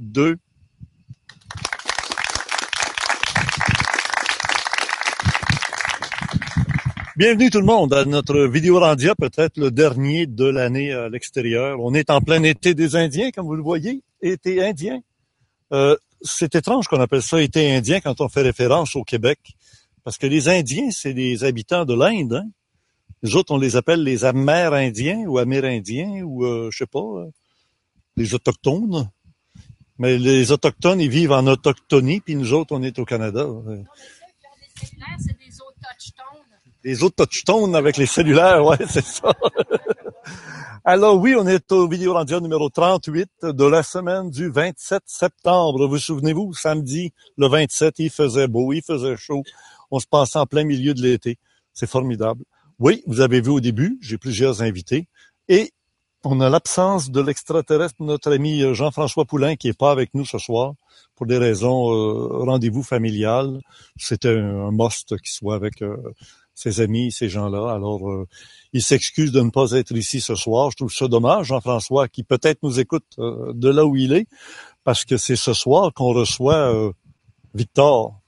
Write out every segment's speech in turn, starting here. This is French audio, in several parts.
2. Bienvenue tout le monde à notre vidéo randia, peut-être le dernier de l'année à l'extérieur. On est en plein été des Indiens, comme vous le voyez, été indien. Euh, c'est étrange qu'on appelle ça été indien quand on fait référence au Québec, parce que les Indiens, c'est des habitants de l'Inde. Hein? Les autres, on les appelle les Amérindiens ou Amérindiens ou euh, je sais pas, euh, les autochtones. Mais les autochtones, ils vivent en autochtonie, puis nous autres, on est au Canada. C'est des autochtones. Les autochtones avec les cellulaires, ouais, c'est ça. Alors oui, on est au vidéo randia numéro 38 de la semaine du 27 septembre. Vous souvenez-vous, samedi, le 27, il faisait beau, il faisait chaud. On se passait en plein milieu de l'été. C'est formidable. Oui, vous avez vu au début, j'ai plusieurs invités. Et on a l'absence de l'extraterrestre, notre ami Jean-François Poulain, qui est pas avec nous ce soir pour des raisons euh, rendez-vous familial. C'était un, un must qu'il soit avec euh, ses amis, ces gens-là. Alors, euh, il s'excuse de ne pas être ici ce soir. Je trouve ça dommage, Jean-François, qui peut-être nous écoute euh, de là où il est, parce que c'est ce soir qu'on reçoit euh, Victor.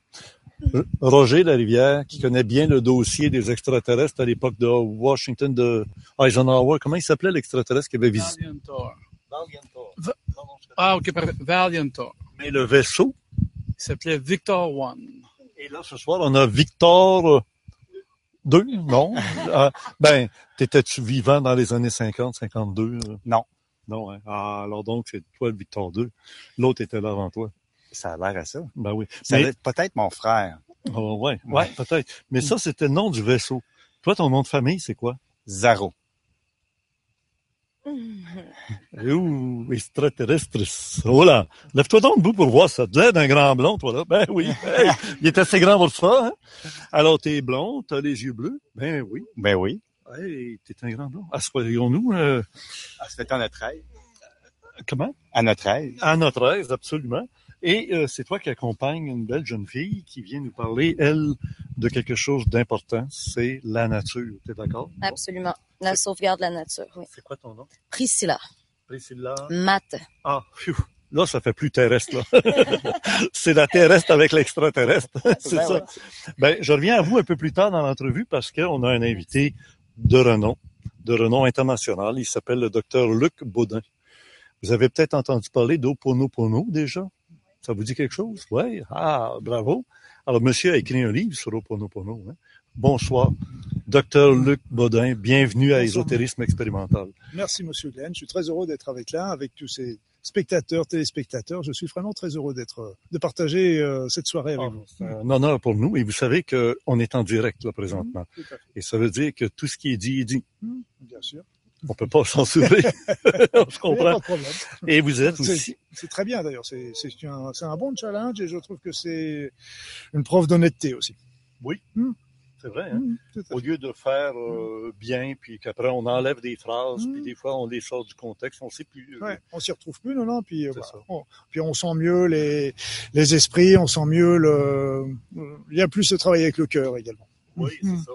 Roger Larivière, qui connaît bien le dossier des extraterrestres à l'époque de Washington, de Eisenhower. Comment il s'appelait l'extraterrestre qui avait visité? Valiantor. Valiantor. Va- Ah, ok, parfait. Valiantor. Mais le vaisseau? Il s'appelait Victor One. Et là, ce soir, on a Victor euh, 2, non? Ah, ben, t'étais-tu vivant dans les années 50, 52? euh? Non. Non, hein? Ah, alors donc, c'est toi le Victor 2. L'autre était là avant toi. Ça a l'air à ça. Ben oui. Ça Mais- peut-être mon frère. Oh, ouais, ouais, peut-être. Mais ça, c'était le nom du vaisseau. Toi, ton nom de famille, c'est quoi? Zaro. Ouh, extraterrestres. Oh là, lève-toi donc debout pour voir ça. Tu l'air d'un grand blond, toi, là. Ben oui. Hey, il est assez grand pour ça, hein? Alors, t'es blond, t'as les yeux bleus. Ben oui. Ben oui. Hey, t'es un grand blond. Assoyons-nous, euh, Ah, C'était à notre aise. comment? À notre aise. À notre aise, absolument. Et euh, c'est toi qui accompagne une belle jeune fille qui vient nous parler, elle, de quelque chose d'important. C'est la nature. T'es d'accord? Absolument. La sauvegarde de la nature, oui. C'est quoi ton nom? Priscilla. Priscilla. Matt. Ah, phew. Là, ça fait plus terrestre, là. c'est la terrestre avec l'extraterrestre. c'est Ben ça. ouais. Ben, je reviens à vous un peu plus tard dans l'entrevue parce qu'on a un invité de renom, de renom international. Il s'appelle le docteur Luc Baudin. Vous avez peut-être entendu parler d'Oponopono déjà? Ça vous dit quelque chose? Oui. Ah, bravo. Alors, monsieur a écrit un livre sur Oponopono. Hein? Bonsoir. Docteur Luc Baudin, bienvenue à. Ésotérisme expérimental. Merci, Monsieur Glenn. Je suis très heureux d'être avec là, avec tous ces spectateurs, téléspectateurs. Je suis vraiment très heureux d'être, euh, de partager euh, cette soirée avec Ah, vous. C'est un honneur pour nous. Et vous savez qu'on est en direct là présentement. Fait. Et ça veut dire que tout ce qui est dit est dit. Bien sûr. On peut pas. Je n'y a pas comprends. Et vous êtes aussi. C'est très bien d'ailleurs. C'est un, un bon challenge et je trouve que c'est une preuve d'honnêteté aussi. C'est vrai. Hein? Mmh, Au lieu de faire euh, bien, puis qu'après on enlève des phrases, puis des fois on les sort du contexte, on sait plus. euh, Ouais, on s'y retrouve plus, non, non. Puis, euh. On, puis on sent mieux les, les esprits, on sent mieux le. Il y a plus de travail avec le cœur également. Oui, Mm. c'est ça.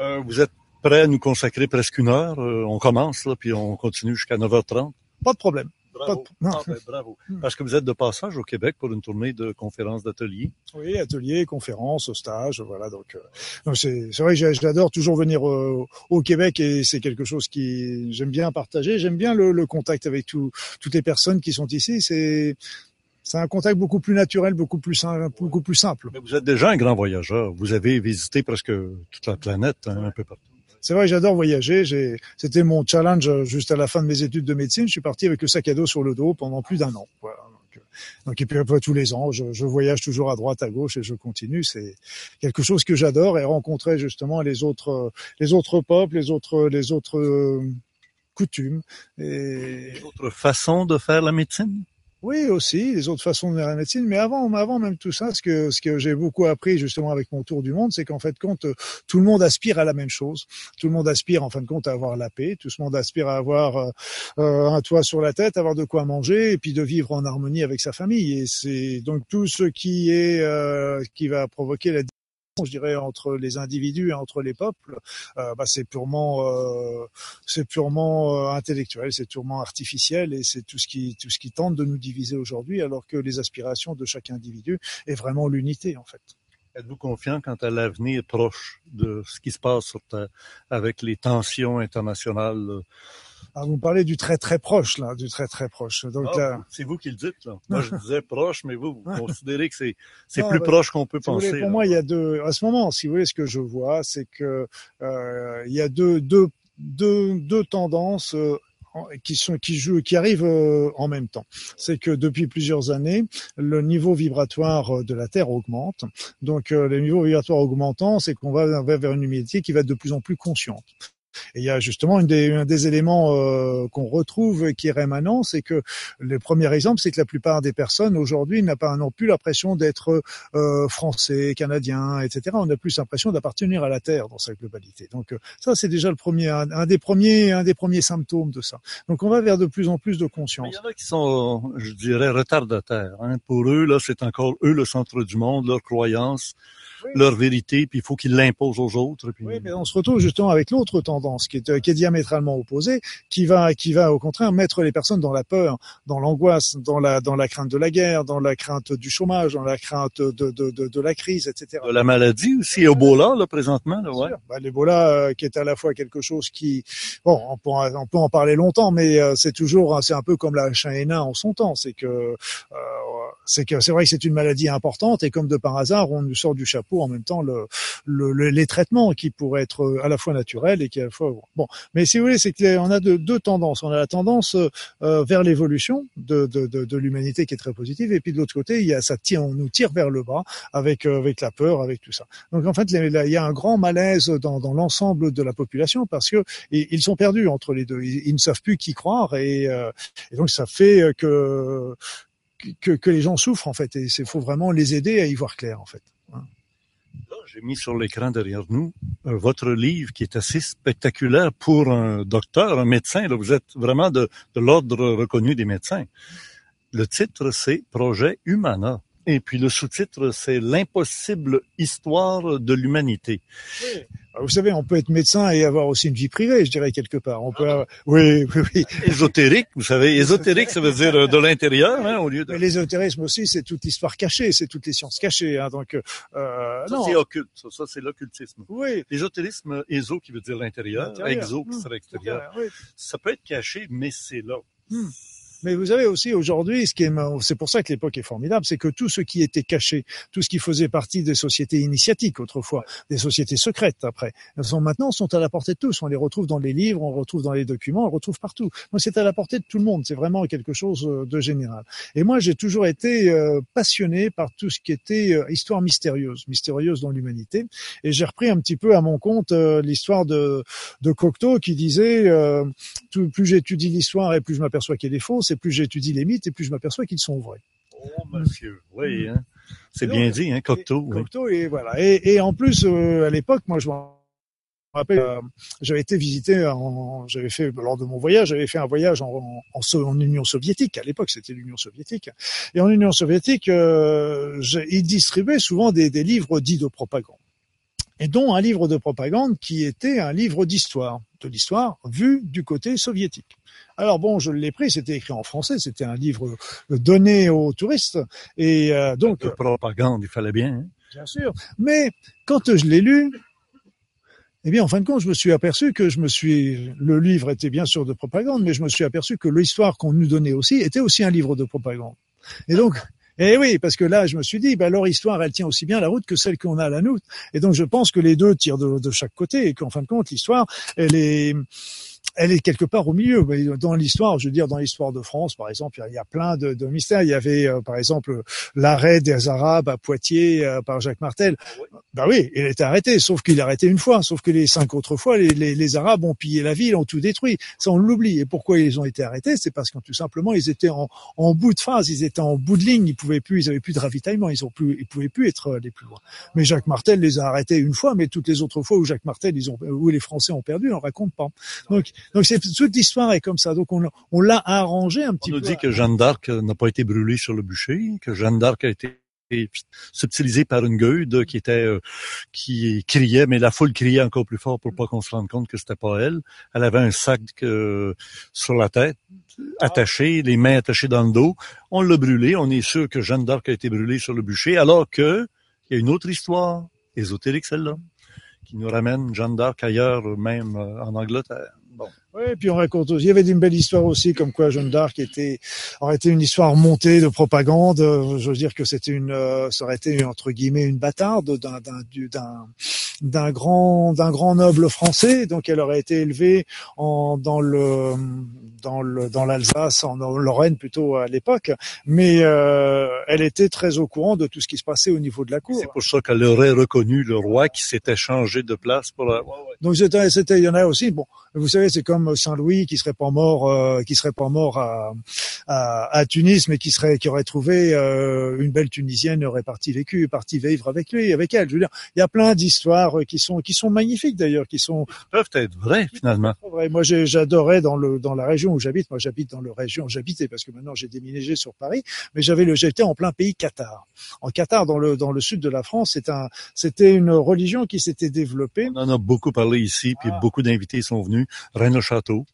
Euh, vous êtes prêt à nous consacrer presque une heure. Euh, on commence là, puis on continue jusqu'à 9h30. Pas de problème. Bravo. Pas de- non. Ah, ben, bravo. Mm. Parce que vous êtes de passage au Québec pour une tournée de conférences d'ateliers. Oui, ateliers, conférences, stages, voilà. Donc, euh, c'est vrai que j'a- j'adore toujours venir euh, au Québec et c'est quelque chose qui j'aime bien partager. J'aime bien le, le contact avec tout, toutes les personnes qui sont ici. C'est c'est un contact beaucoup plus naturel, beaucoup plus sim- beaucoup plus simple. Mais vous êtes déjà un grand voyageur. Vous avez visité presque toute la planète, hein, un peu partout. C'est vrai, j'adore voyager. J'ai c'était mon challenge euh, juste à la fin de mes études de médecine. Je suis parti avec le sac à dos sur le dos pendant plus d'un an. Voilà. Donc, euh, donc et puis après tous les ans, je, je voyage toujours à droite, à gauche et je continue. C'est quelque chose que j'adore et rencontrer justement les autres, euh, les autres peuples, les autres, les autres coutumes et Autre façon de faire la médecine? Oui aussi les autres façons de la médecine. Mais avant, avant même tout ça, ce que ce que j'ai beaucoup appris justement avec mon tour du monde, c'est qu'en fait de compte, euh, tout le monde aspire à la même chose. Tout le monde aspire en fin de compte à avoir la paix. Tout le monde aspire à avoir euh, euh, un toit sur la tête, avoir de quoi manger et puis de vivre en harmonie avec sa famille. Et c'est donc tout ce qui est euh, qui va provoquer la je dirais entre les individus et entre les peuples, euh, bah, c'est purement, euh, c'est purement euh, intellectuel, c'est purement artificiel et c'est tout ce qui tout ce qui tente de nous diviser aujourd'hui, alors que les aspirations de chaque individu est vraiment l'unité en fait. Êtes-vous confiant quant à l'avenir proche de ce qui se passe avec les tensions internationales? Euh, Ah, vous parlez du très très proche là, du très très proche. Donc Ah, là, c'est vous qui le dites, là. Moi, je disais proche, mais vous, vous considérez que c'est, c'est plus bah, proche qu'on peut Si vous voulez, penser. pour là. moi, il y a deux. À ce moment, si vous voulez, ce que je vois, c'est que euh, il y a deux, deux, deux, deux tendances euh, qui sont qui jouent, qui arrivent euh, en même temps. C'est que depuis plusieurs années, le niveau vibratoire euh, de la Terre augmente. Donc, euh, le niveau vibratoire augmentant, c'est qu'on va va vers une humanité qui va être de plus en plus consciente. Et il y a justement une des, un des éléments euh, qu'on retrouve et qui est rémanent, c'est que le premier exemple, c'est que la plupart des personnes aujourd'hui n'ont pas non plus l'impression d'être euh, français, canadiens, etc. On a plus l'impression d'appartenir à la Terre dans sa globalité. Donc euh, ça, c'est déjà le premier, un, des premiers, un des premiers symptômes de ça. Donc on va vers de plus en plus de conscience. il y en a qui sont, je dirais, retardataires. Hein. Pour eux, là, c'est encore eux le centre du monde, leur croyance, Oui. Leur vérité, puis il faut qu'ils l'imposent aux autres. Puis... Oui, mais on se retrouve justement avec l'autre tendance qui est, euh, qui est diamétralement opposée, qui va, qui va au contraire mettre les personnes dans la peur, dans l'angoisse, dans la, dans la crainte de la guerre, dans la crainte du chômage, dans la crainte de, de, de, de la crise, etc. De la maladie aussi, Ebola, là, présentement, là, ouais. Bah, L'Ebola, euh, qui est à la fois quelque chose qui, bon, on peut, on peut en parler longtemps, mais euh, c'est toujours, c'est un peu comme la H1N1 en son temps. C'est que, euh, c'est que c'est vrai que c'est une maladie importante et comme de par hasard, on nous sort du chapeau en même temps le, le, le- les traitements qui pourraient être euh, à la fois naturels et qui à la fois bon. Mais si vous voulez, c'est qu'on a de, deux tendances. On a la tendance euh, vers l'évolution de, de, de, de l'humanité qui est très positive, et puis de l'autre côté, il y a ça tire, on nous tire vers le bas avec euh, avec la peur, avec tout ça. Donc en fait, il y a un grand malaise dans, dans l'ensemble de la population parce que ils sont perdus entre les deux. Ils, ils ne savent plus qui croire et, euh, et donc ça fait euh, que, que que les gens souffrent en fait. Et il faut vraiment les aider à y voir clair en fait. J'ai mis sur l'écran derrière nous euh, votre livre qui est assez spectaculaire pour un docteur, un médecin. Là, vous êtes vraiment de l'ordre reconnu des médecins. Le titre, c'est Projet Humana. Et puis le sous-titre, c'est L'impossible histoire de l'humanité. Vous savez, on peut être médecin et avoir aussi une vie privée, je dirais quelque part. On peut, avoir- oui, oui, oui. Ésotérique, vous savez, ésotérique, ça veut dire euh, de l'intérieur, hein, au lieu de... Mais l'ésotérisme aussi, c'est toute l'histoire cachée, c'est toutes les sciences cachées. Hein, donc, euh, Ça, non. c'est occulte, ça, ça, c'est l'occultisme. Oui. L'ésotérisme, éso qui veut dire l'intérieur, exo qui Mmh. serait extérieur. Oui. Ça peut être caché, mais c'est là. Mais vous savez aussi aujourd'hui, ce qui est, c'est pour ça que l'époque est formidable, c'est que tout ce qui était caché, tout ce qui faisait partie des sociétés initiatiques autrefois, des sociétés secrètes après, sont maintenant sont à la portée de tous. On les retrouve dans les livres, on les retrouve dans les documents, on les retrouve partout. Donc c'est à la portée de tout le monde. C'est vraiment quelque chose euh, de général. Et moi, j'ai toujours été euh, passionné par tout ce qui était euh, histoire mystérieuse, mystérieuse dans l'humanité. Et j'ai repris un petit peu à mon compte euh, l'histoire de, de Cocteau qui disait euh, tout- plus j'étudie l'histoire et plus je m'aperçois qu'elle est fausse, et plus j'étudie les mythes et plus je m'aperçois qu'ils sont vrais. Oh, monsieur, oui, hein. C'est bien dit, hein, Cocteau. oui. Cocteau et voilà. Et, et en plus, euh, à l'époque, moi, je m'en rappelle, euh, j'avais été visité, j'avais fait lors de mon voyage, j'avais fait un voyage en, en, en So- en Union soviétique. À l'époque, c'était l'Union soviétique. Et en Union soviétique, euh, ils distribuaient souvent des, des livres dits de propagande. Et dont un livre de propagande qui était un livre d'histoire, de l'histoire vue du côté soviétique. Alors bon, je l'ai pris, c'était écrit en français, c'était un livre donné aux touristes, et euh, donc De propagande, il fallait bien. hein. Bien sûr. Mais quand je l'ai lu, eh bien, en fin de compte, je me suis aperçu que je me suis, le livre était bien sûr de propagande, mais je me suis aperçu que l'histoire qu'on nous donnait aussi était aussi un livre de propagande. Et donc, eh oui, parce que là, je me suis dit, bah, leur histoire, elle tient aussi bien la route que celle qu'on a à la nôtre. Et donc, je pense que les deux tirent de, de chaque côté et qu'en fin de compte, l'histoire, elle est, elle est quelque part au milieu. Dans l'histoire, je veux dire, dans l'histoire de France, par exemple, il y a- plein de, de mystères. Il y avait, euh, par exemple, l'arrêt des Arabes à Poitiers euh, par Jacques Martel. Bah oui, il été arrêté, sauf qu'il est arrêté une fois, sauf que les cinq autres fois, les, les, les Arabes ont pillé la ville, ont tout détruit. Ça, on l'oublie. Et pourquoi ils ont été arrêtés? C'est parce que tout simplement, ils étaient en, en bout de phase, ils étaient en bout de ligne, ils pouvaient plus, ils avaient plus de ravitaillement, ils ont plus, ils pouvaient plus être allés plus loin. Mais Jacques Martel les a arrêtés une fois, mais toutes les autres fois où Jacques Martel, ils ont, où les Français ont perdu, on raconte pas. Donc, donc c'est toute l'histoire est comme ça. Donc on, on l'a arrangé un On petit nous peu. dit que Jeanne d'Arc n'a pas été brûlée sur le bûcher, que Jeanne d'Arc a été été subtilisé par une gueude qui était euh, qui criait, mais la foule criait encore plus fort pour pas qu'on se rende compte que c'était pas elle. Elle avait un sac euh, sur la tête attaché, les mains attachées dans le dos. On l'a brûlé. On est sûr que Jeanne d'Arc a été brûlée sur le bûcher, alors que il y a une autre histoire ésotérique celle-là qui nous ramène Jeanne d'Arc ailleurs, même euh, en Angleterre. Bon. Oui, puis on raconte aussi. Il y avait une belle histoire aussi, comme quoi Jeanne d'Arc était aurait été une histoire montée de propagande. Euh, Je veux dire que c'était une, euh, ça aurait été entre guillemets une bâtarde d'un d'un du- d'un d'un grand d'un grand noble français. Donc elle aurait été élevée en dans le dans le dans l'Alsace, en Lorraine plutôt à l'époque. Mais euh, elle était très au courant de tout ce qui se passait au niveau de la cour. C'est pour ça qu'elle aurait reconnu le roi qui s'était changé de place pour la... Donc c'était, c'était, il y en a aussi. Bon, vous savez, c'est comme Saint-Louis qui serait pas mort, euh, qui serait pas mort à, à, à Tunis, mais qui serait, qui aurait trouvé euh, une belle Tunisienne, aurait parti vécu, parti vivre avec lui, avec elle. Je veux dire, il y a plein d'histoires qui sont, qui sont magnifiques d'ailleurs, qui sont peuvent être vraies finalement. vraies. Moi, j'adorais dans le, dans la région où j'habite. Moi, j'habite dans la région, j'habitais parce que maintenant j'ai déménagé sur Paris, mais j'avais le, j'étais en plein pays Qatar. En Qatar, dans le, dans le sud de la France, c'est un, c'était une religion qui s'était développée. On en a beaucoup parlé ici, puis beaucoup d'invités sont venus. Le Château,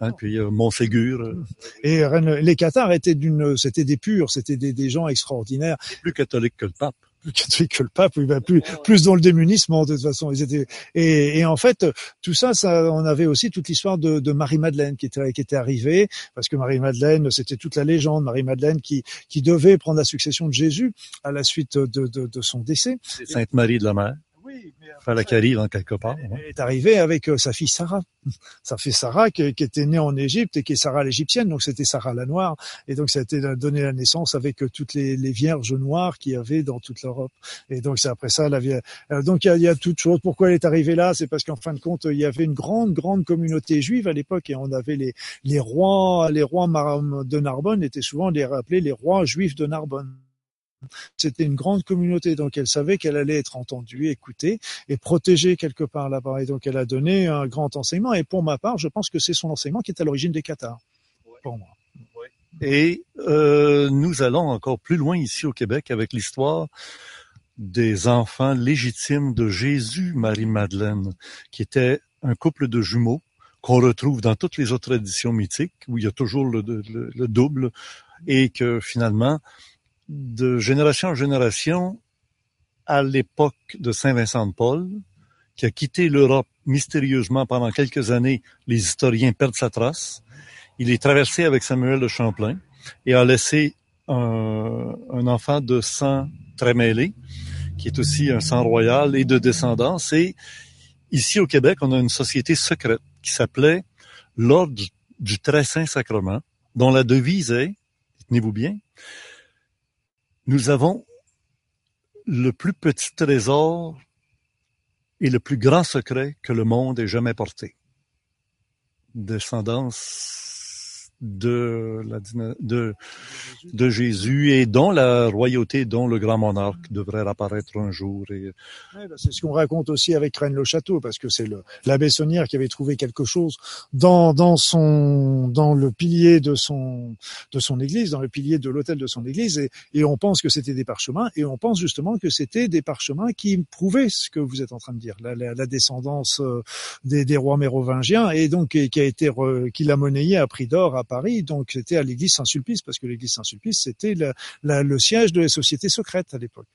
hein, puis euh, Montségur, euh, Et Rennes- les Qatars étaient d'une, c'était des purs, c'était des, des gens extraordinaires, plus catholique que le pape. plus catholiques que le pape, oui, ben, plus, plus dans le démunissement de toute façon. Ils étaient, et, et en fait, tout ça, ça, on avait aussi toute l'histoire de, de Marie Madeleine qui était, qui était arrivée, parce que Marie Madeleine, c'était toute la légende, Marie Madeleine qui, qui devait prendre la succession de Jésus à la suite de, de, de son décès. C'est Sainte-Marie de la Mer. Oui, mais Fallait qu'elle arrive en quelque part. hein. Elle est arrivée avec euh, sa fille Sarah. Sa fille Sarah qui, qui était née en Égypte et qui est Sarah l'égyptienne, donc c'était Sarah la noire. Et donc ça a été donné la naissance avec euh, toutes les, les vierges noires qu'il y avait dans toute l'Europe. Et donc c'est après ça la vie. euh, Donc il y a, il y a toute chose. Pourquoi elle est arrivée là? C'est parce qu'en fin de compte il y avait une grande grande communauté juive à l'époque et on avait les les rois les rois de Narbonne étaient souvent les rappelés les rois juifs de Narbonne. C'était une grande communauté, donc elle savait qu'elle allait être entendue, écoutée et protégée quelque part là-bas. Et donc elle a donné un grand enseignement. Et pour ma part, je pense que c'est son enseignement qui est à l'origine des Qatars. Pour moi. Et euh, nous allons encore plus loin ici au Québec avec l'histoire des enfants légitimes de Jésus, Marie-Madeleine, qui était un couple de jumeaux qu'on retrouve dans toutes les autres traditions mythiques, où il y a toujours le, le- le double, et que finalement, de génération en génération, à l'époque de Saint Vincent de Paul, qui a quitté l'Europe mystérieusement pendant quelques années, les historiens perdent sa trace. Il est traversé avec Samuel de Champlain et a laissé un, enfant de sang très mêlé, qui est aussi un sang royal et de descendance. Et ici au Québec, on a une société secrète qui s'appelait l'Ordre du Très Saint Sacrement, dont la devise est, tenez-vous bien, nous avons le plus petit trésor et le plus grand secret que le monde ait jamais porté. Descendance de, de, Jésus et dont la royauté, dont le grand monarque devrait apparaître un jour. Et bah, c'est ce qu'on raconte aussi avec Rennes-le-Château, parce que c'est le, l'abbé Saunière qui avait trouvé quelque chose dans, dans son, dans le pilier de son, de son église, dans le pilier de l'hôtel de son église, et, et on pense que c'était des parchemins, et on pense justement que c'était des parchemins qui prouvaient ce que vous êtes en train de dire, la, descendance euh, des, des rois mérovingiens, et donc qui a été, qui l'a monnayé à prix d'or Paris, donc c'était à l'église Saint-Sulpice, parce que l'église Saint-Sulpice, c'était le siège de la société secrète à l'époque.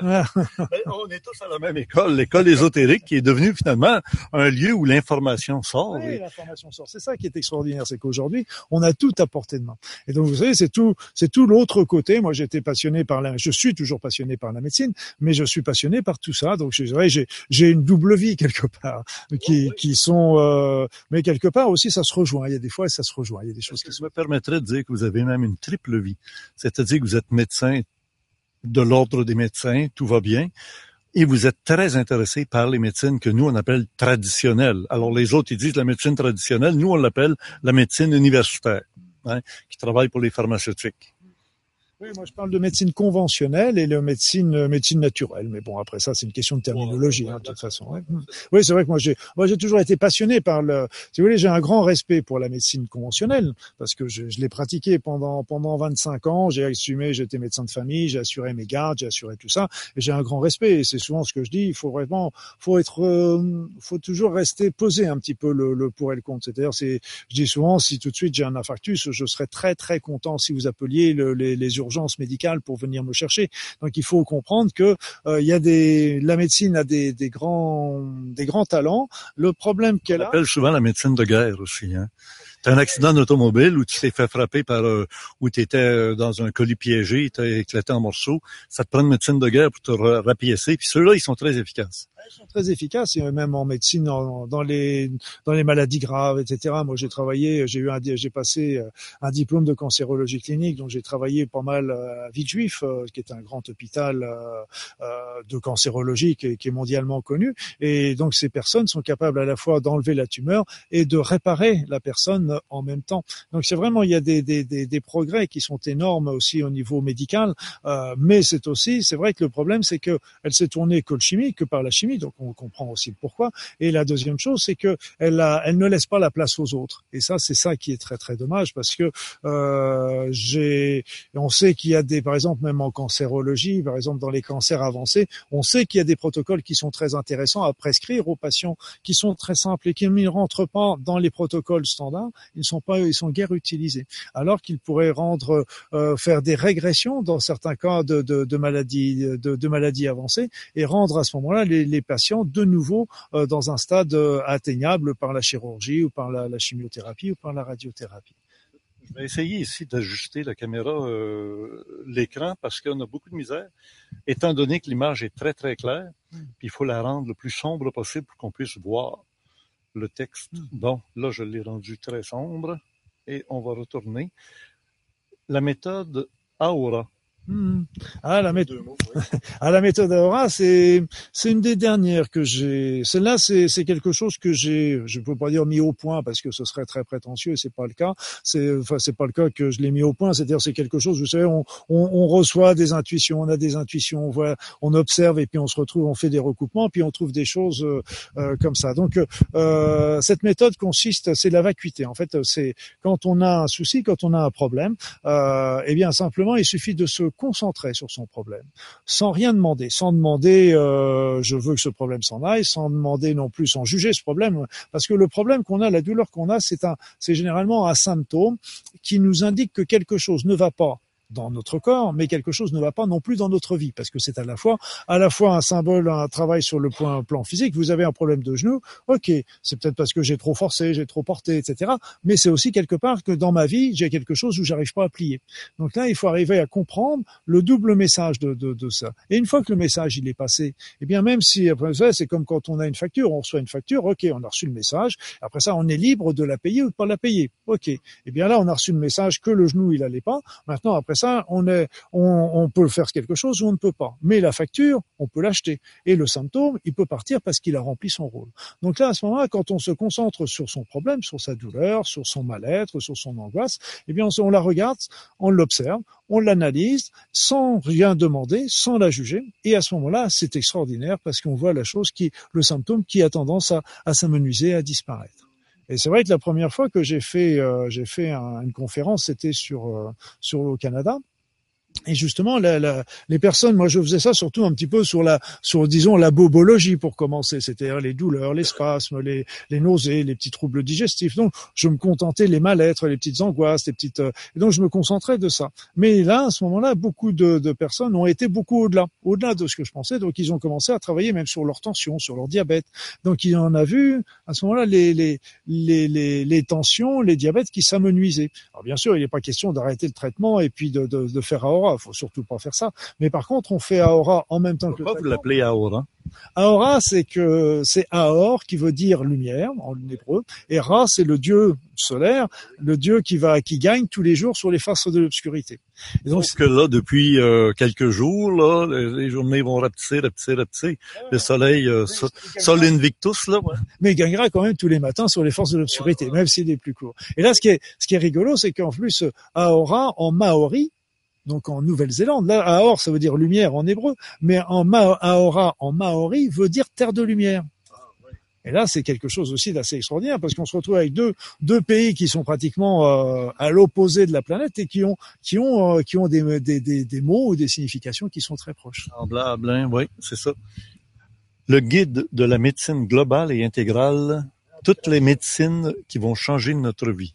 On est tous à la même école, l'école ésotérique, qui est devenue finalement un lieu où l'information sort. Oui, Et l'information sort. C'est ça qui est extraordinaire, c'est qu'aujourd'hui, on a tout à portée de main. Et donc, vous savez, c'est tout, c'est tout l'autre côté. Moi, j'étais passionné par la, je suis toujours passionné par la médecine, mais je suis passionné par tout ça. Donc, je dirais, j'ai, j'ai une double vie quelque part, qui, qui sont, euh, mais quelque part aussi, ça se rejoint. Il y a des fois, ça se rejoint. Il y a des choses qui Je me permettrais de dire que vous avez même une triple vie? C'est-à-dire que vous êtes médecin de l'ordre des médecins, tout va bien, et vous êtes très intéressé par les médecines que nous, on appelle traditionnelles. Alors, les autres, ils disent la médecine traditionnelle, nous, on l'appelle la médecine universitaire, hein, qui travaille pour les pharmaceutiques. Oui, moi je parle de médecine conventionnelle et de médecine euh, médecine naturelle. Mais bon, après ça, c'est une question de terminologie, hein, de toute façon. ouais. Mm. Oui, c'est vrai que moi j'ai moi j'ai toujours été passionné par le. Si vous voulez, j'ai un grand respect pour la médecine conventionnelle parce que je, je l'ai pratiquée pendant pendant 25 ans. J'ai assumé, j'étais médecin de famille, j'ai assuré mes gardes, j'ai assuré tout ça, et j'ai un grand respect. Et c'est souvent ce que je dis. Il faut vraiment, faut être, euh, faut toujours rester poser un petit peu le, le pour et le contre. C'est-à-dire, c'est, je dis souvent, si tout de suite j'ai un infarctus, je serais très très content si vous appeliez le- les, les urgences pour venir me chercher. Donc il faut comprendre que euh, il y a des, la médecine a des, des grands, des grands talents. Le problème qu'elle a, appelle souvent la médecine de guerre aussi. Hein. T'as un accident d'automobile où tu t'es fait frapper par, euh, où tu étais dans un colis piégé, t'as éclaté en morceaux. Ça te prend une médecine de guerre pour te ra- rapiécer. Puis ceux-là, ils sont très efficaces. Elles sont très efficaces, et même en médecine, dans les dans les maladies graves, etc. Moi, j'ai travaillé, j'ai eu un, j'ai passé euh, un diplôme de cancérologie clinique, donc j'ai travaillé pas mal euh, à Villejuif, euh, qui est un grand hôpital de cancérologie qui est, mondialement connu. Et donc, ces personnes sont capables à la fois d'enlever la tumeur et de réparer la personne en même temps. Donc, c'est vraiment, il y a des, des, des, des progrès qui sont énormes aussi au niveau médical, mais c'est aussi, c'est vrai que le problème, c'est que elle s'est tournée que le chimie, que par la chimie, donc on comprend aussi pourquoi. Et la deuxième chose, c'est que elle, ne laisse pas la place aux autres. Et ça, c'est ça qui est très très dommage parce que euh, j'ai, on sait qu'il y a des, par exemple, même en cancérologie, par exemple dans les cancers avancés, on sait qu'il y a des protocoles qui sont très intéressants à prescrire aux patients, qui sont très simples et qui ne rentrent pas dans les protocoles standards. Ils ne sont pas, ils sont guère utilisés. Alors qu'ils pourraient rendre, euh, faire des régressions dans certains cas de, maladies, de, maladies avancées et rendre à ce moment-là les patients de nouveau euh, dans un stade euh, atteignable par la chirurgie ou par la, la chimiothérapie ou par la radiothérapie. Je vais essayer ici d'ajuster la caméra, euh, l'écran, parce qu'on a beaucoup de misère, étant donné que l'image est très très claire, puis il faut la rendre le plus sombre possible pour qu'on puisse voir le texte. Bon, là je l'ai rendu très sombre, et on va retourner. La méthode Aura. Hmm. Ah, la méthode, ah, la méthode Aora, c'est, c'est une des dernières que j'ai. Celle-là, c'est, c'est quelque chose que j'ai, je peux pas dire mis au point parce que ce serait très prétentieux et c'est pas le cas. C'est, enfin, c'est pas le cas que je l'ai mis au point. C'est-à-dire, c'est quelque chose, vous savez, on, on, on reçoit des intuitions, on a des intuitions, on voit, on observe et puis on se retrouve, on fait des recoupements, puis on trouve des choses euh, euh, comme ça. Donc, euh, cette méthode consiste, c'est la vacuité. En fait, c'est quand on a un souci, quand on a un problème, euh, eh bien, simplement, il suffit de se concentrer sur son problème, sans rien demander, sans demander euh, je veux que ce problème s'en aille, sans demander non plus, sans juger ce problème, parce que le problème qu'on a, la douleur qu'on a, c'est un, c'est généralement un symptôme qui nous indique que quelque chose ne va pas dans notre corps, mais quelque chose ne va pas non plus dans notre vie, parce que c'est à la fois, à la fois un symbole, un travail sur le point, plan physique. Vous avez un problème de genou, ok, c'est peut-être parce que j'ai trop forcé, j'ai trop porté, etc. Mais c'est aussi quelque part que dans ma vie, j'ai quelque chose où j'arrive pas à plier. Donc là, il faut arriver à comprendre le double message de, de, de ça. Et une fois que le message il est passé, eh bien même si après ça, c'est comme quand on a une facture, on reçoit une facture, ok, on a reçu le message. Après ça, on est libre de la payer ou de pas la payer, ok. Eh bien là, on a reçu le message que le genou il allait pas. Maintenant, après ça, on est, on, on peut faire quelque chose ou on ne peut pas. Mais la facture, on peut l'acheter. Et le symptôme, il peut partir parce qu'il a rempli son rôle. Donc là, à ce moment-là, quand on se concentre sur son problème, sur sa douleur, sur son mal-être, sur son angoisse, eh bien, on, on la regarde, on l'observe, on l'analyse sans rien demander, sans la juger. Et à ce moment-là, c'est extraordinaire parce qu'on voit la chose qui, le symptôme qui a tendance à, à s'amenuiser, à disparaître. Et c'est vrai que la première fois que j'ai fait, euh, j'ai fait un- une conférence, c'était sur, euh, sur le Canada. Et justement, la, la, les personnes, moi je faisais ça surtout un petit peu sur la, sur disons la bobologie pour commencer, c'est-à-dire les douleurs, les spasmes, les, les nausées, les petits troubles digestifs. Donc je me contentais les mal-être, les petites angoisses, les petites, euh, donc je me concentrais de ça. Mais là, à ce moment-là, beaucoup de, de personnes ont été beaucoup au-delà, au-delà de ce que je pensais. Donc ils ont commencé à travailler même sur leur tension, sur leur diabète. Donc il en a vu à ce moment-là les, les, les, les, les tensions, les diabètes qui s'amenuisaient. Alors bien sûr, il n'est pas question d'arrêter le traitement et puis de, de, de faire Aora. Il faut surtout pas faire ça. Mais par contre, on fait Aora en même temps que le Pourquoi vous l'appelez Aura? Aora, c'est que c'est Aor qui veut dire lumière en hébreu, et Ra, c'est le dieu solaire, le dieu qui va qui gagne tous les jours sur les faces de l'obscurité. Et donc Sauf que là, depuis euh, quelques jours, là, les, les journées vont rapetisser, rapetisser, rapetisser. Le soleil, euh, so- Sol Invictus, là, ouais. mais il gagnera quand même tous les matins sur les forces de l'obscurité, même s'il est plus court. Et là, ce qui est, ce qui est rigolo, c'est qu'en plus, Aora, en maori, donc en Nouvelle-Zélande. Là, Aor, ça veut dire lumière en hébreu, mais en ma Aora, en maori, veut dire terre de lumière. Et là, c'est quelque chose aussi d'assez extraordinaire parce qu'on se retrouve avec deux deux pays qui sont pratiquement euh, à l'opposé de la planète et qui ont qui ont euh, qui ont des, des, des, mots ou des significations qui sont très proches. Semblable, oui, c'est ça. Le guide de la médecine globale et intégrale, toutes les médecines qui vont changer notre vie.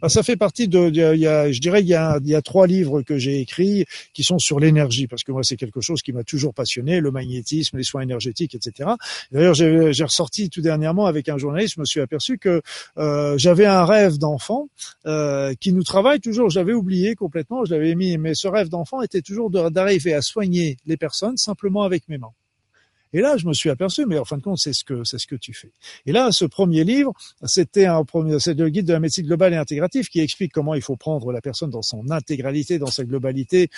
Bah, ça fait partie de, de- y a, je dirais, il y a, y a trois livres que j'ai écrits qui sont sur l'énergie, parce que moi, c'est quelque chose qui m'a toujours passionné, le magnétisme, les soins énergétiques, etc. D'ailleurs, j'ai ressorti tout dernièrement avec un journaliste, je me suis aperçu que euh, j'avais un rêve d'enfant euh, qui nous travaille toujours. J'avais oublié complètement, je l'avais mis, mais ce rêve d'enfant était toujours d'arriver à soigner les personnes simplement avec mes mains. Et là, je me suis aperçu, mais en fin de compte, c'est ce que c'est ce que tu fais. Et là, ce premier livre, c'était un premier, c'est le guide de la médecine globale et intégrative qui explique comment il faut prendre la personne dans son intégralité, dans sa globalité,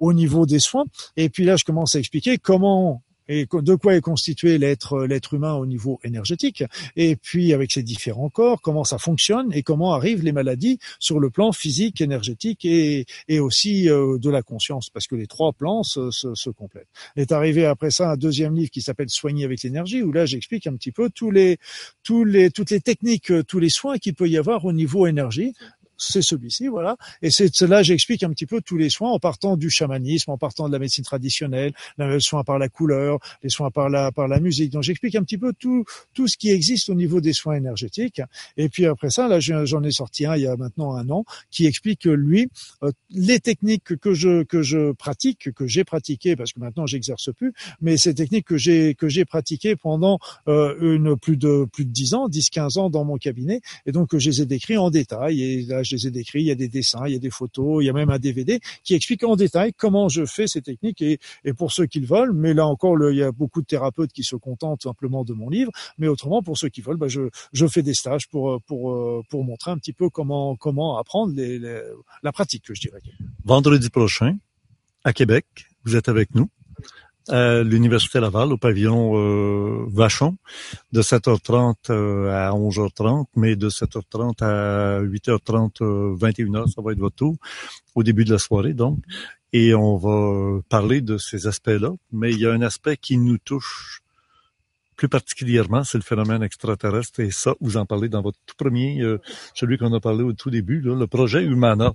au niveau des soins. Et puis là, je commence à expliquer comment et de quoi est constitué l'être l'être humain au niveau énergétique. Et puis avec ses différents corps comment ça fonctionne et comment arrivent les maladies sur le plan physique énergétique et et aussi euh, de la conscience parce que les trois plans se, se, se complètent. Est arrivé après ça un deuxième livre qui s'appelle Soigner avec l'énergie où là j'explique un petit peu tous les toutes les techniques tous les soins qu'il peut y avoir au niveau énergie c'est celui-ci, voilà. Et c'est cela, j'explique un petit peu tous les soins en partant du chamanisme, en partant de la médecine traditionnelle, les soins par la couleur, les soins par la par la musique. Donc j'explique un petit peu tout tout ce qui existe au niveau des soins énergétiques. Et puis après ça, là, je- j'en ai sorti un il y a maintenant un an qui explique lui euh, les techniques que je que je pratique, que j'ai pratiquées parce que maintenant j'exerce plus, mais ces techniques que j'ai que j'ai pratiquées pendant euh, une plus de plus de 10 ans, 10 15 ans dans mon cabinet et donc je les ai décrits en détail là je les ai décrits, il y a des dessins, il y a des photos, il y a même un DVD qui explique en détail comment je fais ces techniques et, pour ceux qui le veulent, mais là encore il y a beaucoup de thérapeutes qui se contentent simplement de mon livre, mais autrement pour ceux qui veulent, bah, je, fais des stages pour pour euh, pour montrer un petit peu comment apprendre les- la pratique, je dirais. Vendredi prochain, à Québec, vous êtes avec nous à l'Université Laval, au pavillon euh, Vachon, de 7h30 euh, à 11h30, mais de 7h30 à 8h30, euh, 21h, ça va être votre tour, au début de la soirée donc. Et on va euh, parler de ces aspects-là, mais il y a un aspect qui nous touche plus particulièrement, c'est le phénomène extraterrestre, et ça, vous en parlez dans votre tout premier, euh, celui qu'on a parlé au tout début, là, le projet Humana.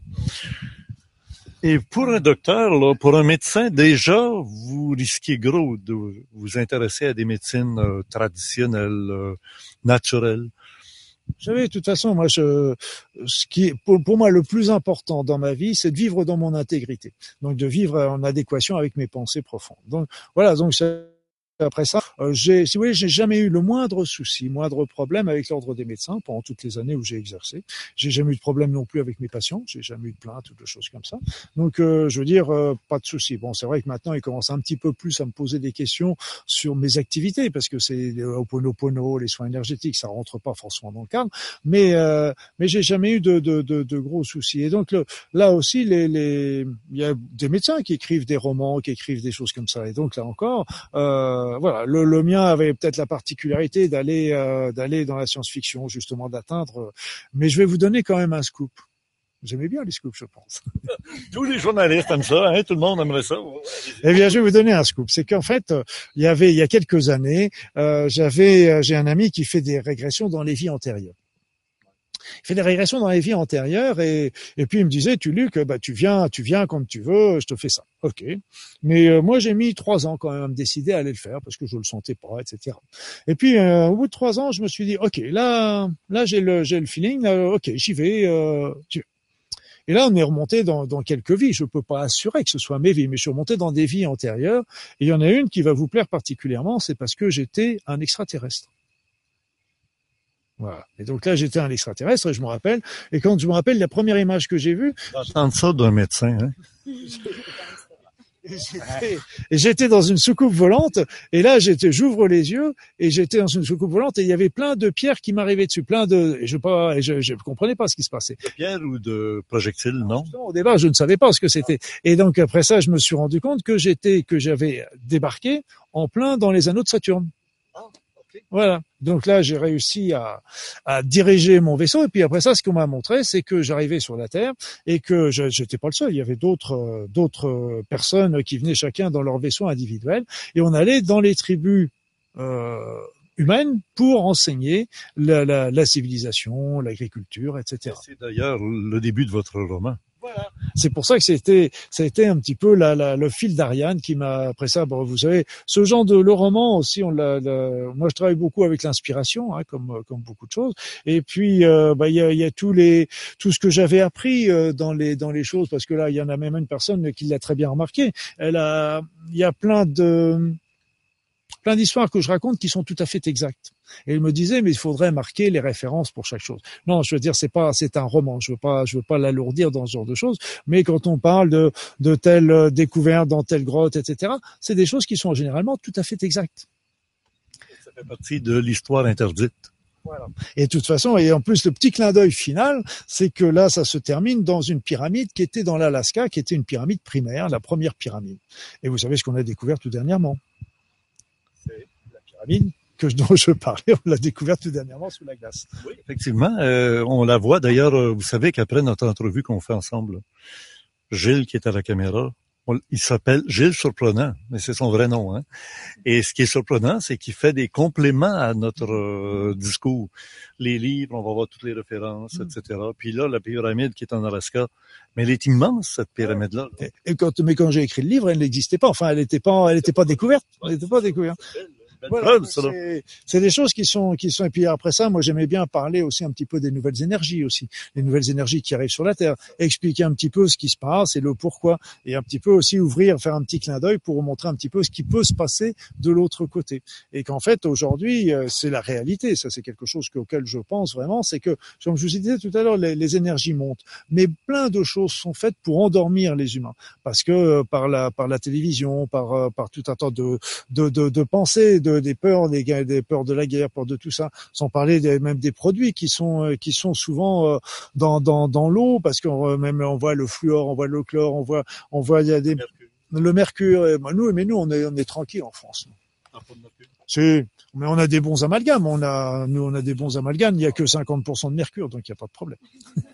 Et pour un docteur, là, pour un médecin, déjà, vous risquez gros de vous intéresser à des médecines euh, traditionnelles, euh, naturelles. Vous savez, de toute façon, moi, je, ce qui est pour, pour moi le plus important dans ma vie, c'est de vivre dans mon intégrité. Donc, de vivre en adéquation avec mes pensées profondes. Donc, voilà. Donc, ça- après ça, euh, j'ai, si vous voulez, j'ai jamais eu le moindre souci, moindre problème avec l'ordre des médecins pendant toutes les années où j'ai exercé. J'ai jamais eu de problème non plus avec mes patients. J'ai jamais eu de plainte ou de choses comme ça. Donc, euh, je veux dire, euh, pas de souci. Bon, c'est vrai que maintenant, ils commencent un petit peu plus à me poser des questions sur mes activités parce que c'est le Ho'oponopono, les soins énergétiques, ça rentre pas forcément dans le cadre. Mais euh, mais j'ai jamais eu de, de, de, de gros soucis. Et donc là aussi, les, les, il y a des médecins qui écrivent des romans, qui écrivent des choses comme ça. Et donc là encore, euh, voilà, le, le mien avait peut-être la particularité d'aller euh, d'aller dans la science-fiction, justement d'atteindre. euh, Mais je vais vous donner quand même un scoop. Aimez bien les scoops, je pense. Tous les journalistes aiment ça, hein? tout le monde aimerait ça. Eh bien, je vais vous donner un scoop. C'est qu'en fait, euh, il y avait il y a quelques années, euh, j'avais euh, j'ai un ami qui fait des régressions dans les vies antérieures. Il fait des régressions dans les vies antérieures et, et puis il me disait, tu Luc, bah, tu viens, tu viens comme tu veux, je te fais ça. Ok. Mais euh, moi, j'ai mis trois ans quand même à me décider à aller le faire parce que je le sentais pas, etc. Et puis, euh, au bout de trois ans, je me suis dit, ok, là, là, j'ai le, j'ai le feeling, ok, j'y vais, euh. Et là, on est remonté dans, dans quelques vies. Je peux pas assurer que ce soit mes vies, mais je suis remonté dans des vies antérieures. Et il y en a une qui va vous plaire particulièrement, c'est parce que j'étais un extraterrestre. Voilà. Et donc là, j'étais un extraterrestre, et je me rappelle. Et quand je me rappelle la première image que j'ai vue, Entendre ça d'un médecin, hein? j'étais- et j'étais dans une soucoupe volante. Et là, j'étais, j'ouvre les yeux et j'étais dans une soucoupe volante et il y avait plein de pierres qui m'arrivaient dessus, plein de. Et je pas, et je, je comprenais pas ce qui se passait. De pierre ou de projectile, non? Au départ, je ne savais pas ce que c'était. Et donc après ça, je me suis rendu compte que j'étais, que j'avais débarqué en plein dans les anneaux de Saturne. Voilà. Donc là, j'ai réussi à, à diriger mon vaisseau. Et puis après ça, ce qu'on m'a montré, c'est que j'arrivais sur la Terre et que je n'étais pas le seul. Il y avait d'autres euh, d'autres euh, personnes qui venaient chacun dans leur vaisseau individuel et on allait dans les tribus euh, humaines pour enseigner la, la, la civilisation, l'agriculture, etc. C'est d'ailleurs le début de votre roman. Voilà. C'est pour ça que c'était, ça a été un petit peu la, la, le fil d'Ariane qui m'a, après ça, bon, vous savez, ce genre de le roman aussi, on l'a, moi je travaille beaucoup avec l'inspiration, hein, comme comme beaucoup de choses. Et puis, euh, bah, il y a, y a tous les, tout ce que j'avais appris euh, dans les dans les choses, parce que là, il y en a même une personne qui l'a très bien remarqué. Elle a, il y a plein de plein d'histoires que je raconte qui sont tout à fait exactes. Et il me disait, mais il faudrait marquer les références pour chaque chose. Non, je veux dire, c'est pas, c'est un roman. Je veux pas, je veux pas l'alourdir dans ce genre de choses. Mais quand on parle de, de telle euh, découverte dans telle grotte, etc., c'est des choses qui sont généralement tout à fait exactes. Ça fait partie de l'histoire interdite. Et de toute façon, et en plus, le petit clin d'œil final, c'est que là, ça se termine dans une pyramide qui était dans l'Alaska, qui était une pyramide primaire, la première pyramide. Et vous savez ce qu'on a découvert tout dernièrement pyramide que je- dont je parlais, on l'a découverte tout dernièrement sous la glace. Oui, effectivement, euh, on la voit. D'ailleurs, euh, vous savez qu'après notre entrevue qu'on fait ensemble, Gilles qui est à la caméra, on- il s'appelle Gilles Surprenant, mais c'est son vrai nom. Hein? Et ce qui est surprenant, c'est qu'il fait des compléments à notre euh, discours. Les livres, on va voir toutes les références, etc. Puis là, la pyramide qui est en Alaska, mais elle est immense cette pyramide-là. Et, et quand, mais quand j'ai écrit le livre, elle n'existait pas. Enfin, elle n'était pas, elle n'était pas découverte. Elle n'était pas découverte. Voilà, c'est des choses qui sont qui sont et puis après ça moi j'aimais bien parler aussi un petit peu des nouvelles énergies aussi. Les nouvelles énergies qui arrivent sur la terre. Expliquer un petit peu ce qui se passe et le pourquoi. Et un petit peu aussi ouvrir faire un petit clin d'œil pour montrer un petit peu ce qui peut se passer de l'autre côté. Et qu'en fait aujourd'hui euh, c'est la réalité. Ça c'est quelque chose que- auquel je pense vraiment. C'est que comme je vous disais tout à l'heure les, les énergies montent. Mais plein de choses sont faites pour endormir les humains. Parce que euh, par la par la télévision par euh, par tout un tas de de, de, de pensées, de, des peurs, des, peurs de la guerre, peurs de tout ça, sans parler des, même des produits qui sont euh, qui sont souvent euh, dans dans, dans l'eau, parce qu'on euh, même on voit le fluor, on voit le chlore, on voit on voit il y a des le mercure. Et, bah, nous mais nous on est on est tranquille en France. Si, mais on a des bons amalgames. On a, nous, on a des bons amalgames. Il y a que 50% de mercure, donc il n'y a pas de problème.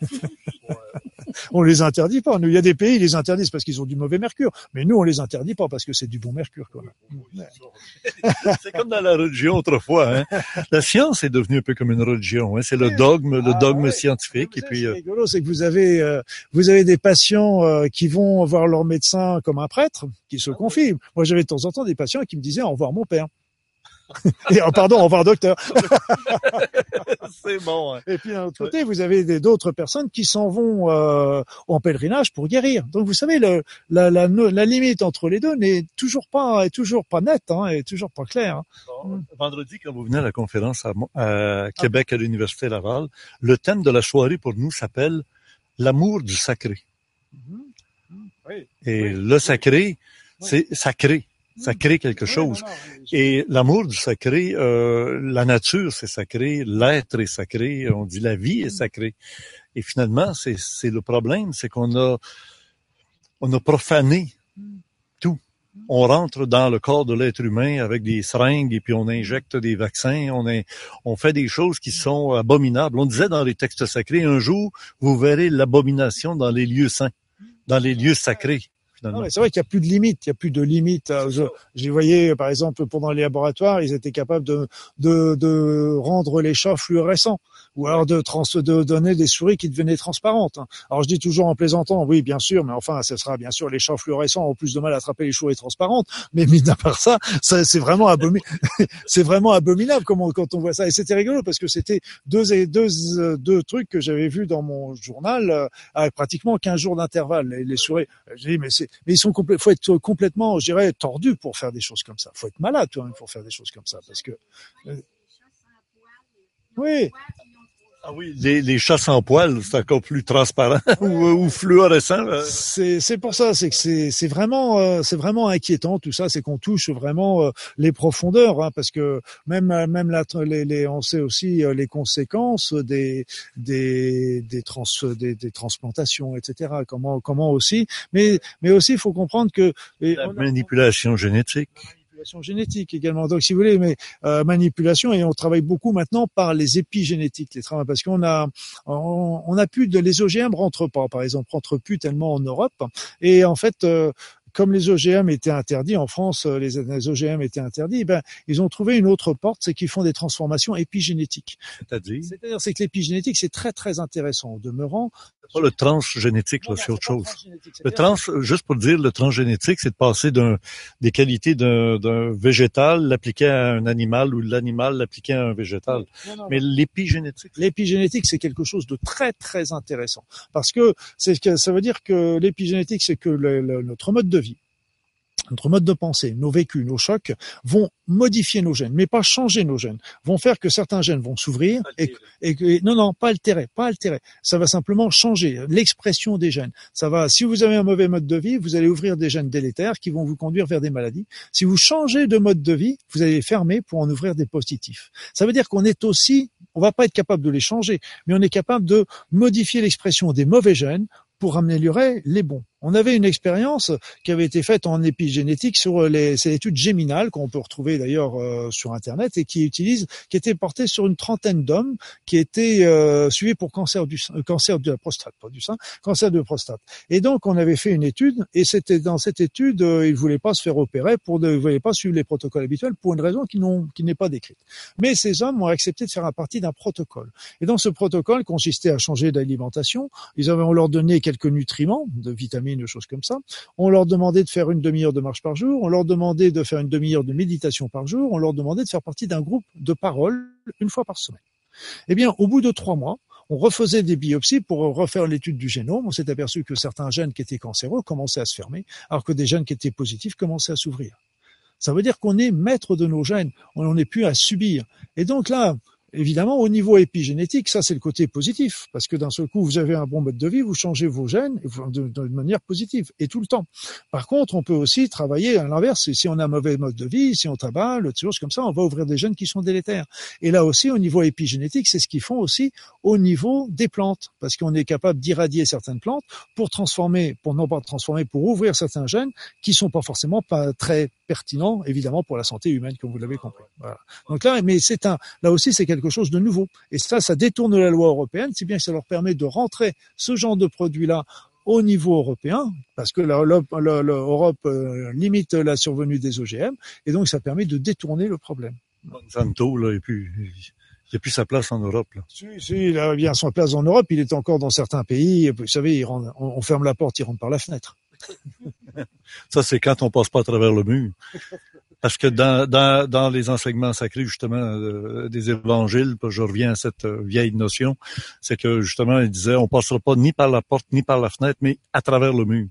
on les interdit pas. Nous, il y a des pays, ils les interdisent parce qu'ils ont du mauvais mercure. Mais nous, on les interdit pas parce que c'est du bon mercure, quoi. C'est comme dans la religion autrefois. Hein? La science est devenue un peu comme une religion. Hein? C'est le dogme, le Ah, dogme ouais. scientifique. Et puis, euh, rigolo, c'est que vous avez, euh, vous avez des patients euh, qui vont voir leur médecin comme un prêtre, qui se confient. Moi, j'avais de temps en temps des patients qui me disaient au revoir mon père. Et oh, pardon, au revoir docteur. c'est bon. Hein? Et puis d'un autre côté, vous avez d'autres personnes qui s'en vont euh, en pèlerinage pour guérir. Donc vous savez, le, la, la, la limite entre les deux n'est toujours pas, est toujours pas nette, hein, est toujours pas claire. hein. Bon, Vendredi, quand vous venez à la conférence à, à Québec, à l'Université Laval, le thème de la soirée pour nous s'appelle l'amour du sacré. Oui. Et Oui. le sacré, c'est sacré. Ça crée quelque chose. Et l'amour du sacré, euh, la nature, c'est sacré, l'être est sacré, on dit la vie est sacrée. Et finalement, c'est le problème, c'est qu'on a on a profané tout. On rentre dans le corps de l'être humain avec des seringues et puis on injecte des vaccins, on est, on fait des choses qui sont abominables. On disait dans les textes sacrés, un jour, vous verrez l'abomination dans les lieux saints, dans les lieux sacrés. Non, Finalement. c'est vrai qu'il n'y a plus de limite. Il n'y a plus de limite. Euh, Je, je les voyais, par exemple, pendant les laboratoires, ils étaient capables de, de, de rendre les chats fluorescents ou alors de, trans, de donner des souris qui devenaient transparentes. Alors je dis toujours en plaisantant, oui, bien sûr, mais enfin, ce sera bien sûr les chats fluorescents ont plus de mal à attraper les souris transparentes. Mais mis à part ça, ça c'est vraiment abominable. c'est vraiment abominable quand on voit ça. Et c'était rigolo parce que c'était deux, deux, euh, deux trucs que j'avais vus dans mon journal euh, à pratiquement 15 jours d'intervalle. Les, les souris, j'ai dit, mais c'est, mais ils sont faut être complètement, je dirais, tordu pour faire des choses comme ça. Faut être malade, toi, même, pour faire des choses comme ça, parce que, oui, Ah oui, les, les chats sans poils, c'est encore plus transparent ou, ou fluorescent. c'est, pour ça, c'est que c'est, vraiment, euh, c'est vraiment inquiétant tout ça, c'est qu'on touche vraiment euh, les profondeurs, hein, parce que même, euh, même la, les, les, on sait aussi euh, les conséquences des, des, des trans, des, des transplantations, etc. Comment, comment aussi, mais, mais aussi, il faut comprendre que La on manipulation génétique. Manipulation génétique également. Donc, si vous voulez, mais euh, manipulation et on travaille beaucoup maintenant par les épigénétiques, les travaux, parce qu'on a on, on a plus de les OGM rentrent pas, par exemple, rentrent plus tellement en Europe. Et en fait, euh, comme les OGM étaient interdits en France, euh, les, les OGM étaient interdits, ben ils ont trouvé une autre porte, c'est qu'ils font des transformations épigénétiques. C'est-à-dire, C'est-à-dire c'est que l'épigénétique c'est très très intéressant. Au demeurant, pas le transgénétique, là, c'est autre chose. Le trans, juste pour dire, le transgénétique, c'est de passer d'un, des qualités d'un, végétal, l'appliquer à un animal ou l'animal l'appliquer à un végétal. Mais l'épigénétique, L'épigénétique, c'est quelque chose de très très intéressant parce que c'est que ça veut dire que l'épigénétique, c'est que le- le- notre mode de vie, notre mode de pensée, nos vécus, nos chocs vont modifier nos gènes, mais pas changer nos gènes, vont faire que certains gènes vont s'ouvrir et, et que non non pas altérer, pas altérer, ça va simplement changer l'expression des gènes. Ça va si vous avez un mauvais mode de vie, vous allez ouvrir des gènes délétères qui vont vous conduire vers des maladies. Si vous changez de mode de vie, vous allez les fermer pour en ouvrir des positifs. Ça veut dire qu'on est aussi, on va pas être capable de les changer, mais on est capable de modifier l'expression des mauvais gènes pour améliorer les bons. On avait une expérience qui avait été faite en épigénétique sur les, c'est l'étude géminale qu'on peut retrouver d'ailleurs euh, sur internet et qui utilise, qui était portée sur une trentaine d'hommes qui étaient euh, suivis pour cancer du euh, cancer de la prostate, pas du sein, cancer de prostate. Et donc on avait fait une étude et c'était dans cette étude, euh, ils voulaient pas se faire opérer pour, ils voulaient pas suivre les protocoles habituels pour une raison qui n'est pas décrite. Mais ces hommes ont accepté de faire un partie d'un protocole. Et dans ce protocole consistait à changer d'alimentation. Ils avaient, on leur donnait quelques nutriments, de vitamines, de choses comme ça. On leur demandait de faire une demi-heure de marche par jour. On leur demandait de faire une demi-heure de méditation par jour. On leur demandait de faire partie d'un groupe de parole une fois par semaine. Eh bien, au bout de trois mois, on refaisait des biopsies pour refaire l'étude du génome. On s'est aperçu que certains gènes qui étaient cancéreux commençaient à se fermer, alors que des gènes qui étaient positifs commençaient à s'ouvrir. Ça veut dire qu'on est maître de nos gènes, on n'est plus à subir. Et donc là, évidemment, au niveau épigénétique, ça c'est le côté positif, parce que d'un seul coup, vous avez un bon mode de vie, vous changez vos gènes de, manière positive, et tout le temps. Par contre, on peut aussi travailler à l'inverse. Si on a un mauvais mode de vie, si on tabac, des choses comme ça, on va ouvrir des gènes qui sont délétères. Et là aussi, au niveau épigénétique, c'est ce qu'ils font aussi au niveau des plantes, parce qu'on est capable d'irradier certaines plantes pour transformer, pour non pas transformer, pour ouvrir certains gènes qui sont pas forcément pas très pertinents, évidemment, pour la santé humaine, comme vous l'avez compris. Voilà. Donc là, mais c'est un, là aussi, c'est quelque chose de nouveau. Et ça, ça détourne la loi européenne, si bien que ça leur permet de rentrer ce genre de produit-là au niveau européen, parce que l'Europe euh, limite la survenue des OGM, et donc ça permet de détourner le problème. Monsanto, là, et puis, il n'y a plus sa place en Europe. Là. Si, si, il a bien sa place en Europe, il est encore dans certains pays. Vous savez, il rentre, on, on ferme la porte, il rentre par la fenêtre. Ça, c'est quand on passe pas à travers le mur. Parce que dans, dans, les enseignements sacrés, justement, euh, des évangiles, je reviens à cette euh, vieille notion, c'est que justement, il disait, on passera pas ni par la porte, ni par la fenêtre, mais à travers le mur.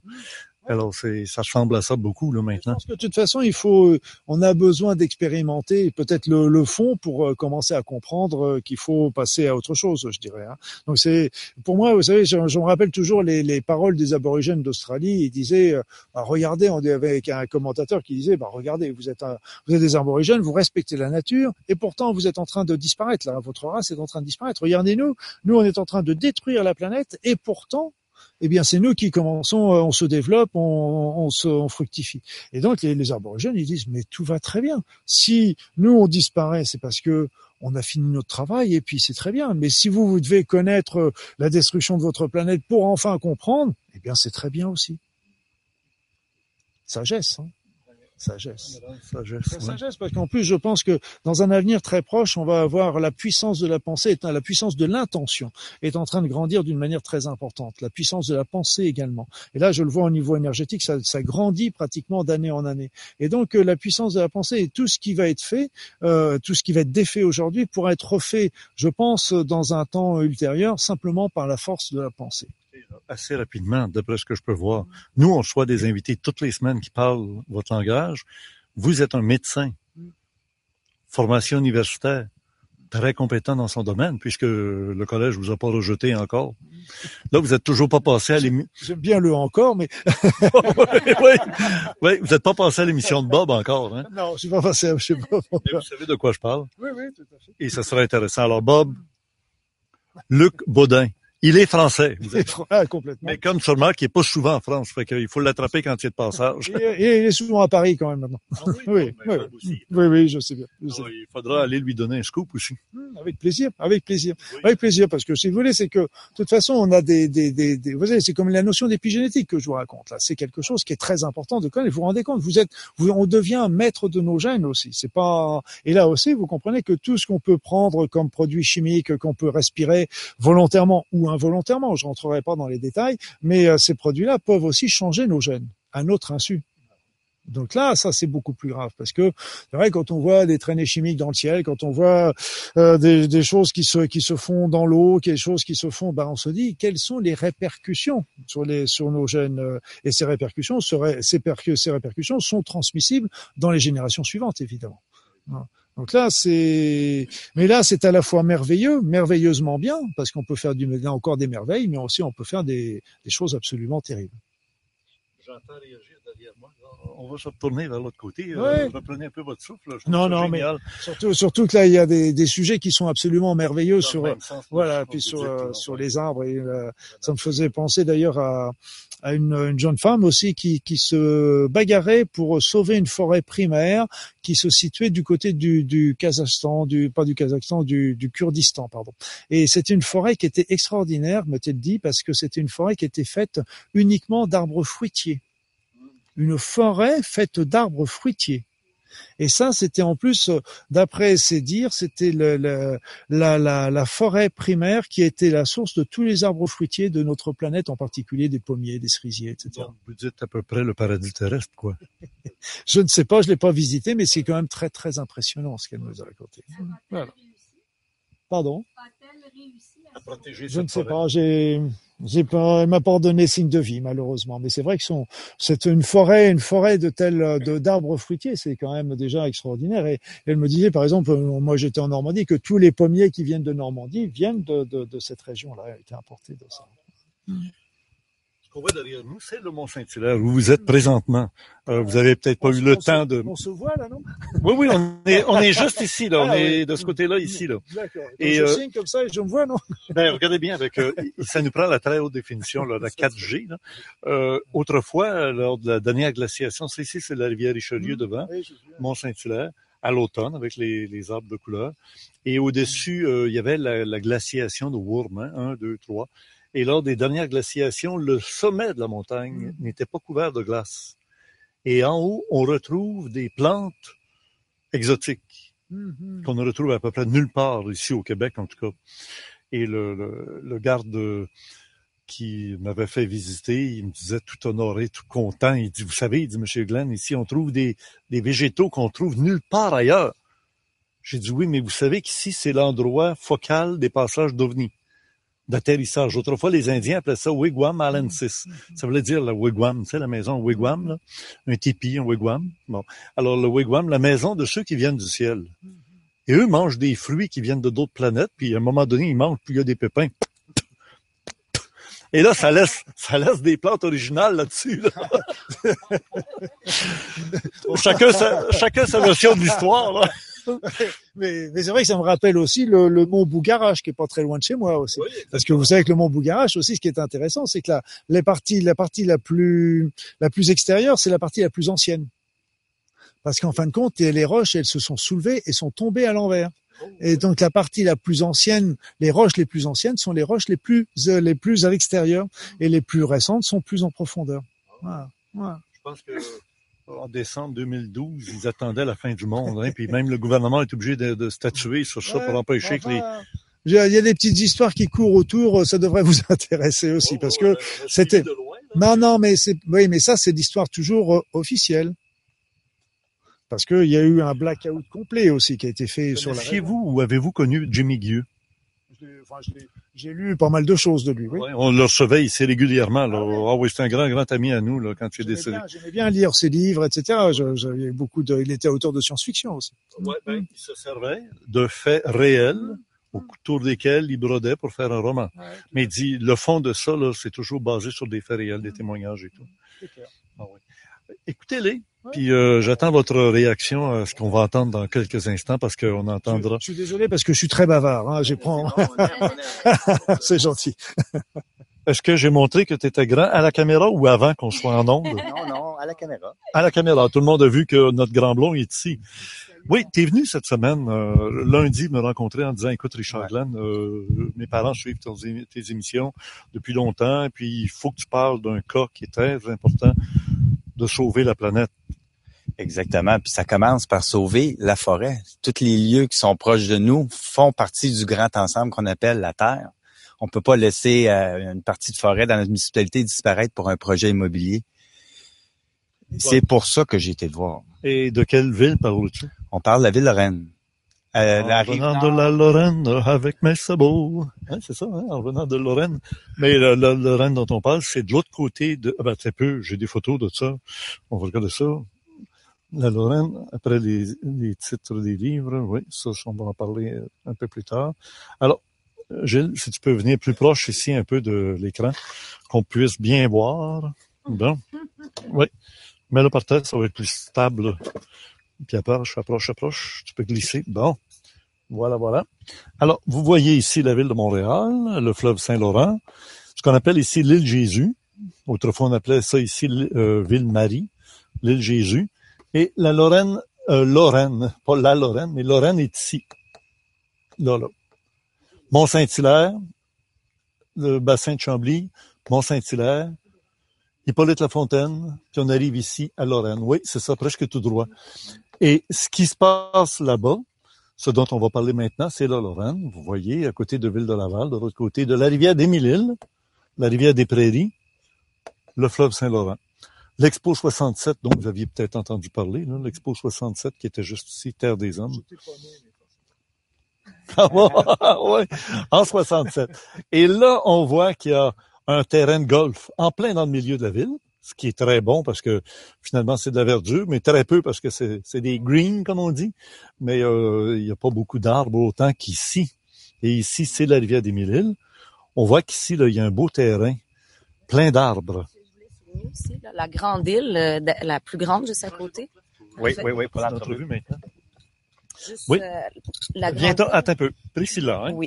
Alors, c'est, ça ressemble à ça beaucoup, là, maintenant. Je pense que de toute façon, il faut, on a besoin d'expérimenter peut-être le, le, fond pour euh, commencer à comprendre qu'il faut passer à autre chose, je dirais. Hein. Donc c'est, pour moi, vous savez, je, je me rappelle toujours les, les, paroles des aborigènes d'Australie. Ils disaient, bah, regardez, on avait avec un commentateur qui disait, bah, regardez, vous êtes, un, vous êtes des aborigènes, vous respectez la nature, et pourtant vous êtes en train de disparaître. Là, votre race est en train de disparaître. Regardez-nous, nous, on est en train de détruire la planète, et pourtant eh bien c'est nous qui commençons, on se développe, on, se, fructifie. Et donc les, les, aborigènes, ils disent mais tout va très bien. Si nous on disparaît, c'est parce que on a fini notre travail et puis c'est très bien. Mais si vous, vous devez connaître la destruction de votre planète pour enfin comprendre, eh bien c'est très bien aussi. Sagesse. Hein sagesse. Sagesse, ouais. sagesse parce qu'en plus, je pense que dans un avenir très proche, on va avoir la puissance de la pensée, la puissance de l'intention est en train de grandir d'une manière très importante. La puissance de la pensée également. Et là, je le vois au niveau énergétique, ça, ça grandit pratiquement d'année en année. Et donc, la puissance de la pensée et tout ce qui va être fait, euh, tout ce qui va être défait aujourd'hui pourra être refait, je pense, dans un temps ultérieur, simplement par la force de la pensée assez rapidement, d'après ce que je peux voir. Nous, on reçoit des invités toutes les semaines qui parlent votre langage. Vous êtes un médecin, formation universitaire, très compétent dans son domaine, puisque le collège vous a pas rejeté encore. Là, vous êtes toujours pas passé à l'émission. J'aime bien le encore, mais oui, oui, vous n'êtes pas passé à l'émission de Bob encore. Hein? Non, je suis pas passé à chez Bob. Mais vous savez de quoi je parle. Oui, oui, tout à fait. Et ça serait intéressant. Alors, Bob, Luc Baudin, Il est français. vous êtes- Ah, complètement. Mais comme sûrement qu'il est pas souvent en France, fait qu'il faut l'attraper quand il est de passage. Et, et il est souvent à Paris quand même maintenant. Ah Oui, oui. aussi. Oui, oui, je sais bien. je sais Alors, il faudra aller lui donner un scoop aussi. Hum, Avec plaisir, avec plaisir, Oui. avec plaisir, parce que si vous voulez, c'est que de toute façon, on a des, des, des, des- vous savez, c'est comme la notion d'épigénétique que je vous raconte là. C'est quelque chose qui est très important de connaître. Vous vous rendez compte, vous êtes, vous, on devient maître de nos gènes aussi. C'est pas, et là aussi, vous comprenez que tout ce qu'on peut prendre comme produit chimique, qu'on peut respirer volontairement ou involontairement, je rentrerai pas dans les détails, mais euh, ces produits-là peuvent aussi changer nos gènes à notre insu. Donc là, ça c'est beaucoup plus grave parce que c'est vrai quand on voit des traînées chimiques dans le ciel, quand on voit euh, des, des choses qui se qui se font dans l'eau, quelque choses qui se font, ben on se dit quelles sont les répercussions sur les sur nos gènes euh, et ces répercussions seraient ces, ces répercussions sont transmissibles dans les générations suivantes évidemment. Voilà. Donc là c'est mais là c'est à la fois merveilleux, merveilleusement bien parce qu'on peut faire du encore des merveilles, mais aussi on peut faire des, choses absolument terribles. Derrière moi. On va se retourner vers l'autre côté. Euh, Ouais. Reprenez un peu votre souffle. Non, non, mais. Surtout surtout que là il y a des, des sujets qui sont absolument merveilleux Dans sur sens, Voilà, puis sur, euh, sur les arbres. Et, euh, ça me faisait penser d'ailleurs à, à une, une jeune femme aussi qui, qui se bagarrait pour sauver une forêt primaire qui se situait du côté du, du Kazakhstan, du pas du Kazakhstan, du, du Kurdistan, pardon. Et c'était une forêt qui était extraordinaire, me t dit, parce que c'était une forêt qui était faite uniquement d'arbres fruitiers. Une forêt faite d'arbres fruitiers. Et ça, c'était en plus, euh, d'après ses dires, c'était le, le- la, la, la forêt primaire qui était la source de tous les arbres fruitiers de notre planète, en particulier des pommiers, des cerisiers, etc. Donc, vous dites à peu près le paradis terrestre, quoi. Je ne sais pas, je l'ai pas visité, mais c'est quand même très très impressionnant ce qu'elle nous a raconté. Voilà. Pardon? À protéger Je ne sais forêt? pas, j'ai pas, elle m'a pas donné signe de vie malheureusement, mais c'est vrai que son, c'est une forêt, une forêt de tels d'arbres fruitiers, c'est quand même déjà extraordinaire. Et elle me disait par exemple, euh, moi j'étais en Normandie, que tous les pommiers qui viennent de Normandie viennent de de, de cette région-là, était importés de ça. Ce qu'on voit derrière nous, c'est le Mont Saint-Hilaire où vous êtes présentement. Euh, vous avez peut-être pas On eu le temps de. On se voit là, non? Oui, oui, on est, on est juste ici, là. On Ah, est oui. de ce côté-là, ici, là. D'accord. Et, je euh, signe comme ça et je me vois, non? Ben, regardez bien, avec euh, ça nous prend la très haute définition, là, la 4G. Là. Euh, autrefois, lors de la dernière glaciation, c'est ici, c'est la rivière Richelieu devant, Oui, je viens. Mont-Saint-Hilaire, à l'automne, avec les, les arbres de couleur. Et au-dessus, euh, il y avait la, la glaciation de Wurm, hein, 1, 2, 3. Et lors des dernières glaciations, le sommet de la montagne n'était pas couvert de glace. Et en haut, on retrouve des plantes exotiques Mhm. qu'on ne retrouve à peu près nulle part ici au Québec, en tout cas. Et le, le, le garde qui m'avait fait visiter, il me disait tout honoré, tout content. Il dit, vous savez, il dit, Monsieur Glenn, ici, on trouve des, des végétaux qu'on trouve nulle part ailleurs. J'ai dit, oui, mais vous savez qu'ici, c'est l'endroit focal des passages d'ovnis, d'atterrissage. Autrefois, les Indiens appelaient ça wigwam alensis. Ça voulait dire la wigwam, tu sais, la maison wigwam, là. Un tipi, un wigwam. Bon. Alors, le wigwam, la maison de ceux qui viennent du ciel. Et eux mangent des fruits qui viennent de d'autres planètes, puis à un moment donné, ils mangent, puis il y a des pépins. Et là, ça laisse, ça laisse des plantes originales là-dessus. là. chacun, sa, chacun sa version de l'histoire. Là. Mais, mais c'est vrai que ça me rappelle aussi le, le mont Bougarache qui est pas très loin de chez moi aussi. Parce que vous savez que le mont Bougarache aussi, ce qui est intéressant, c'est que la, les parties, la partie la plus, la plus extérieure, c'est la partie la plus ancienne. Parce qu'en fin de compte, les roches, elles se sont soulevées et sont tombées à l'envers. Et donc la partie la plus ancienne, les roches les plus anciennes sont les roches les plus, euh, les plus à l'extérieur et les plus récentes sont plus en profondeur. Voilà. Voilà. Je pense que en décembre 2012, ils attendaient la fin du monde. Hein, puis même le gouvernement est obligé de, de statuer sur ça Ouais, pour empêcher que les... Il y a des petites histoires qui courent autour, ça devrait vous intéresser aussi, parce que c'était- Non, non, mais c'est, oui, mais ça, c'est l'histoire toujours euh, officielle. Parce qu'il y a eu un blackout complet aussi qui a été fait sur la. Chez vous ou avez-vous connu Jimmy Gueux? Je l'ai- enfin, je l'ai- J'ai lu pas mal de choses de lui, oui. Ouais, on le recevait ici régulièrement. Là. Ah oui, c'est un grand, grand ami à nous là, quand est J'aimais décédé. j'aimais bien lire ses livres, etc. Je- j'avais beaucoup de, il était auteur de science-fiction aussi. Ouais, ben, il se servait de faits réels autour desquels il brodait pour faire un roman. Mais il dit, le fond de ça, là, c'est toujours basé sur des faits réels, des témoignages et tout. C'est clair. Ah ouais. Écoutez-les, Puis euh, j'attends votre réaction à ce qu'on va entendre dans quelques instants parce qu'on entendra. Je suis désolé parce que je suis très bavard. Hein. J'ai prends... C'est gentil. Est-ce que j'ai montré que tu étais grand à la caméra ou avant qu'on soit en onde? Non, non, à la caméra. À la caméra. Tout le monde a vu que notre grand blond est ici. Oui, tu es venu cette semaine, euh, lundi, me rencontrer en disant, écoute, Richard Ouais. Glenn, euh, mes parents suivent tes, tes émissions depuis longtemps, et puis il faut que tu parles d'un cas qui est très important de sauver la planète. Exactement. Puis ça commence par sauver la forêt. Tous les lieux qui sont proches de nous font partie du grand ensemble qu'on appelle la Terre. On peut pas laisser euh, une partie de forêt dans notre municipalité disparaître pour un projet immobilier. C'est pour ça que j'ai été le voir. Et de quelle ville parles-tu? On parle de la ville de Rennes. Euh, en rive venant nord. de la Lorraine avec mes sabots. Hein, c'est ça, hein, en venant de Lorraine. Mais la, la Lorraine dont on parle, c'est de l'autre côté de... Ah ben, très peu, j'ai des photos de ça. On va regarder ça. La Lorraine, après les, les titres des livres, oui, ça, on va en parler euh, un peu plus tard. Alors, Gilles, si tu peux venir plus proche ici un peu de l'écran, qu'on puisse bien voir. Bon. Oui. Mets-le par terre, ça va être plus stable. Puis approche, approche, approche. Tu peux glisser. Bon. Voilà, voilà. Alors, vous voyez ici la ville de Montréal, le fleuve Saint-Laurent, ce qu'on appelle ici l'île Jésus. Autrefois, on appelait ça ici euh, Ville-Marie, l'île Jésus. Et la Lorraine, euh, Lorraine, pas la Lorraine, mais Lorraine est ici. Là, là. Mont-Saint-Hilaire, le bassin de Chambly, Mont-Saint-Hilaire, Hippolyte Lafontaine, puis on arrive ici à Lorraine. Oui, c'est ça, presque tout droit. Et ce qui se passe là-bas, ce dont on va parler maintenant, c'est la Lorraine. Vous voyez, à côté de Ville de Laval, de l'autre côté de la rivière des Mille-Îles, la rivière des Prairies, le fleuve Saint-Laurent. L'Expo 67, dont vous aviez peut-être entendu parler, là, l'Expo 67 qui était juste ici, Terre des Hommes. Ah ouais, en 67. Et là, on voit qu'il y a un terrain de golf en plein dans le milieu de la ville, ce qui est très bon parce que finalement c'est de la verdure, mais très peu parce que c'est c'est des greens comme on dit. Mais euh, il n'y a pas beaucoup d'arbres autant qu'ici. Et ici, c'est la rivière des Mille-Îles. On voit qu'ici, là, il y a un beau terrain, plein d'arbres. Aussi, là, la grande île, euh, la plus grande juste à côté. Oui, oui, oui, pour l'entrevue. maintenant. Juste, Oui. euh, la grande Bientôt, attends un peu. Priscilla, hein? Oui.